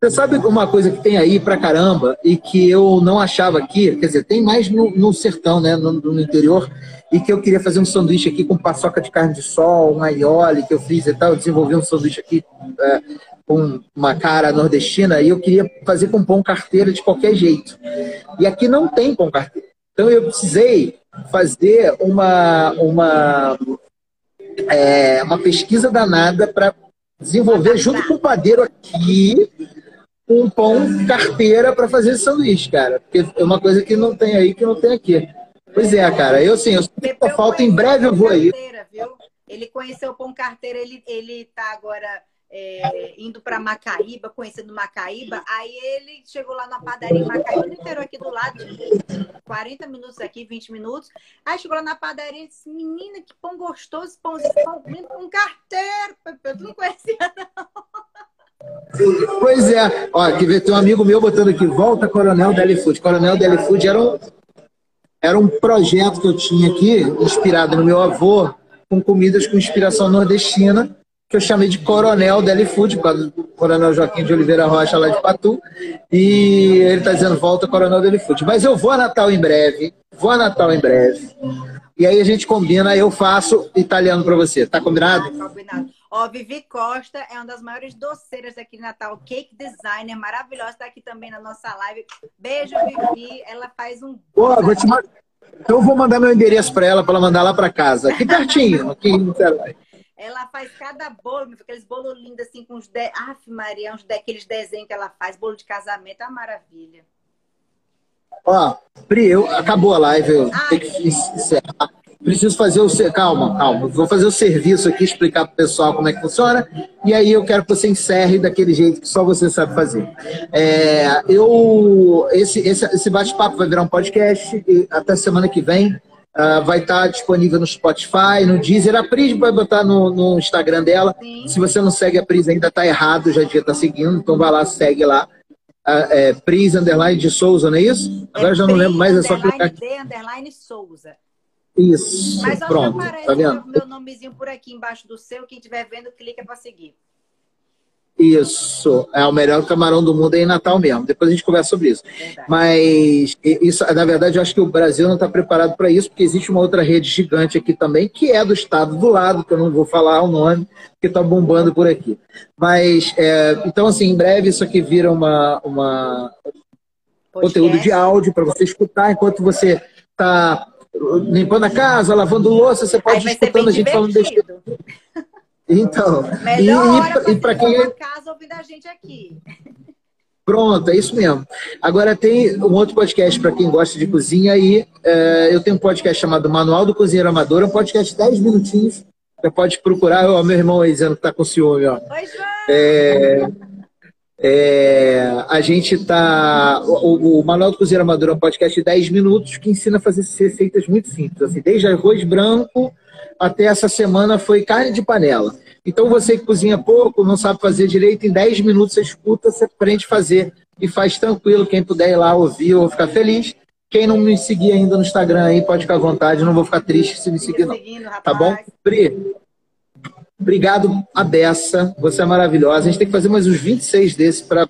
Speaker 1: Você sabe uma coisa que tem aí pra caramba e que eu não achava aqui, quer dizer, tem mais no, no sertão, né, no, no, interior, e que eu queria fazer um sanduíche aqui com paçoca de carne de sol, um aioli que eu fiz e tal, eu desenvolvi um sanduíche aqui é, com uma cara nordestina e eu queria fazer com pão carteira de qualquer jeito. E aqui não tem pão carteira. Então eu precisei fazer uma, uma é, uma pesquisa danada para desenvolver, junto com o padeiro aqui, um pão carteira para fazer sanduíche, cara. Porque é uma coisa que não tem aí, que não tem aqui. Pois é, cara. Eu sim, eu sinto falta. Em breve eu vou aí.
Speaker 2: Ele conheceu o pão carteira, ele, ele tá agora é, indo para Macaíba, conhecendo Macaíba. Aí ele chegou lá na padaria em Macaíba, no aqui do lado, 40 minutos aqui, 20 minutos. Aí chegou lá na padaria e disse: Menina, que pão gostoso, pãozinho, pão, um carteiro. Eu não conhecia, não.
Speaker 1: Pois é, ó, que tem um amigo meu botando aqui, volta Coronel Deli Food. Coronel Deli Food era um, era um projeto que eu tinha aqui, inspirado no meu avô, com comidas com inspiração nordestina que eu chamei de Coronel Deli Food, por causa do Coronel Joaquim de Oliveira Rocha, lá de Patu. E ele está dizendo, volta Coronel Deli Food. Mas eu vou a Natal em breve, vou a Natal em breve. E aí a gente combina, eu faço italiano para você. Tá combinado?
Speaker 2: Ah, combinado. Ó, Vivi Costa é uma das maiores doceiras aqui de Natal, cake designer, maravilhosa, está aqui também na nossa live. Beijo, Vivi. Ela faz um.
Speaker 1: Pô, vou te. Então eu vou mandar meu endereço para ela, para ela mandar lá para casa. Aqui pertinho, aqui em Niterói.
Speaker 2: Ela faz cada bolo, aqueles bolos lindos assim, com os de... Aff, Maria, uns desenhos que ela faz, bolo de casamento, é uma maravilha.
Speaker 1: Ó, Pri, eu... acabou a live, eu Ai, tenho que encerrar. Preciso fazer o. Calma, calma. Vou fazer o serviço aqui, explicar para o pessoal como é que funciona. E aí eu quero que você encerre daquele jeito que só você sabe fazer. É, eu, esse esse, esse bate-papo vai virar um podcast. Até semana que vem. Uh, vai estar tá disponível no Spotify, no Deezer. A Pris vai botar no, no Instagram dela. Sim. Se você não segue a Pris, ainda está errado, já devia estar tá seguindo. Então vai lá, segue lá. Uh, é, Pris Underline de Souza, não é isso? Agora é já não lembro mais, é só clicar
Speaker 2: aqui. D Underline Souza.
Speaker 1: Isso, Mas pronto.
Speaker 2: Mas tá vendo? meu nomezinho por aqui embaixo do seu. Quem estiver vendo, clica para seguir.
Speaker 1: Isso, é o melhor camarão do mundo é em Natal mesmo. Depois a gente conversa sobre isso. Verdade. Mas isso, na verdade, eu acho que o Brasil não está preparado para isso, porque existe uma outra rede gigante aqui também, que é do estado do lado, que eu não vou falar o nome, que está bombando por aqui. Mas é, então, assim, em breve isso aqui vira uma, uma conteúdo de áudio para você escutar enquanto você está limpando a casa, lavando louça, você pode ir escutando a gente falando besteira. Então,
Speaker 2: Melhor e, e para quem é casa ouvindo a gente aqui.
Speaker 1: Pronto, é isso mesmo. Agora tem um outro podcast para quem gosta de cozinha aí. É, eu tenho um podcast chamado Manual do Cozinheiro Amador, é um podcast de 10 minutinhos. Você pode procurar, ó, meu irmão aí dizendo que tá com ciúme, ó.
Speaker 2: Oi, João!
Speaker 1: É, é, a gente tá. O, o, Manual do Cozinheiro Amador é um podcast de 10 minutos que ensina a fazer receitas muito simples, assim, desde arroz branco até essa semana foi carne de panela. Então você que cozinha pouco, não sabe fazer direito, em 10 minutos você escuta, você aprende a fazer e faz tranquilo. Quem puder ir lá ouvir, eu vou ficar feliz. Quem não me seguir ainda no Instagram aí, pode ficar à vontade, não vou ficar triste se me seguir, não. Tá bom? Pri, Obrigado, a beça. Você é maravilhosa. A gente tem que fazer mais uns 26 desses para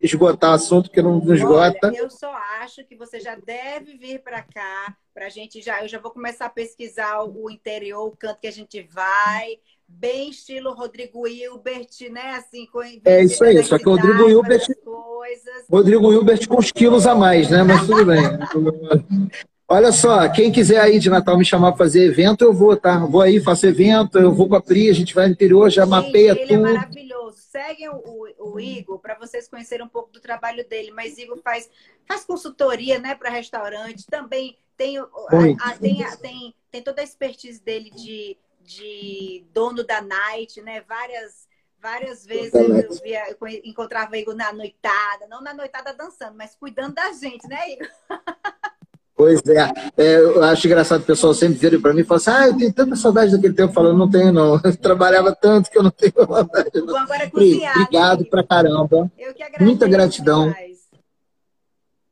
Speaker 1: esgotar o assunto, que não, não esgota.
Speaker 2: Olha, eu só acho que você já deve vir para cá, para a gente já. Eu já vou começar a pesquisar o interior, o canto que a gente vai. Bem estilo Rodrigo Hilbert, né? Assim, com
Speaker 1: é isso aí, só que o Rodrigo Hilbert. Coisas. Rodrigo Hilbert com uns quilos a mais, né? Mas tudo bem. Olha só, quem quiser aí de Natal me chamar para fazer evento, eu vou, tá? Vou aí, faço evento, eu vou com a Pri, a gente vai no interior, já mapeia
Speaker 2: ele
Speaker 1: tudo. Ele
Speaker 2: é maravilhoso. Seguem o, o, o Igor para vocês conhecerem um pouco do trabalho dele. Mas Igor faz, faz consultoria, né, para restaurante. Também tem, a, a, tem, a, tem, tem toda a expertise dele de, de dono da night, né? Várias Várias vezes eu, via, eu encontrava Igor na noitada, não na noitada dançando, mas cuidando da gente, né, Igor?
Speaker 1: Pois é. é. eu acho engraçado o pessoal sempre vira para mim e fala assim: ah, eu tenho tanta saudade daquele tempo. Falando, não tenho, não. Eu trabalhava tanto que eu não tenho saudade.
Speaker 2: Não. Agora é cozinhar,
Speaker 1: Obrigado pra caramba. Muita gratidão.
Speaker 2: Demais.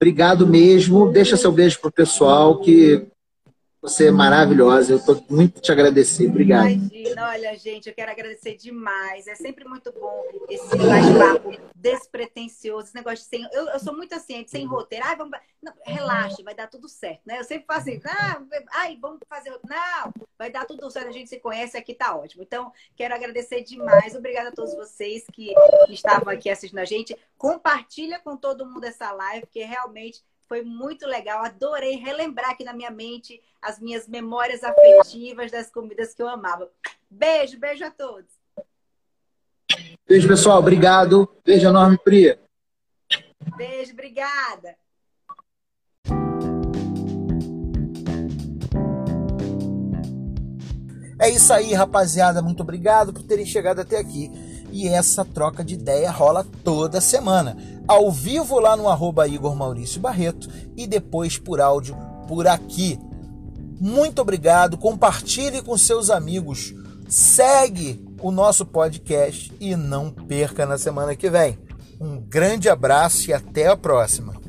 Speaker 1: Obrigado mesmo. Deixa seu beijo pro pessoal que você é maravilhosa. Eu estou muito te agradecer. Obrigado.
Speaker 2: Imagina, olha, gente, eu quero agradecer demais. É sempre muito bom esse bate-papo despretensioso, esse negócio de sem. Eu, eu sou muito assim, sem roteiro. Ai, vamos... Não, relaxa, vai dar tudo certo, né? Eu sempre faço assim, ah, ai, vamos fazer. Não, vai dar tudo certo. A gente se conhece aqui, tá ótimo. Então, quero agradecer demais. Obrigada a todos vocês que estavam aqui assistindo a gente. Compartilha com todo mundo essa live, porque realmente foi muito legal. Adorei relembrar aqui na minha mente as minhas memórias afetivas das comidas que eu amava. Beijo, beijo a todos.
Speaker 1: Beijo, pessoal. Obrigado. Beijo enorme, Pri.
Speaker 2: Beijo, obrigada.
Speaker 1: É isso aí, rapaziada. Muito obrigado por terem chegado até aqui. E essa troca de ideia rola toda semana ao vivo lá no arroba Igor Maurício Barreto e depois por áudio por aqui. Muito obrigado, compartilhe com seus amigos, segue o nosso podcast e não perca na semana que vem. Um grande abraço e até a próxima.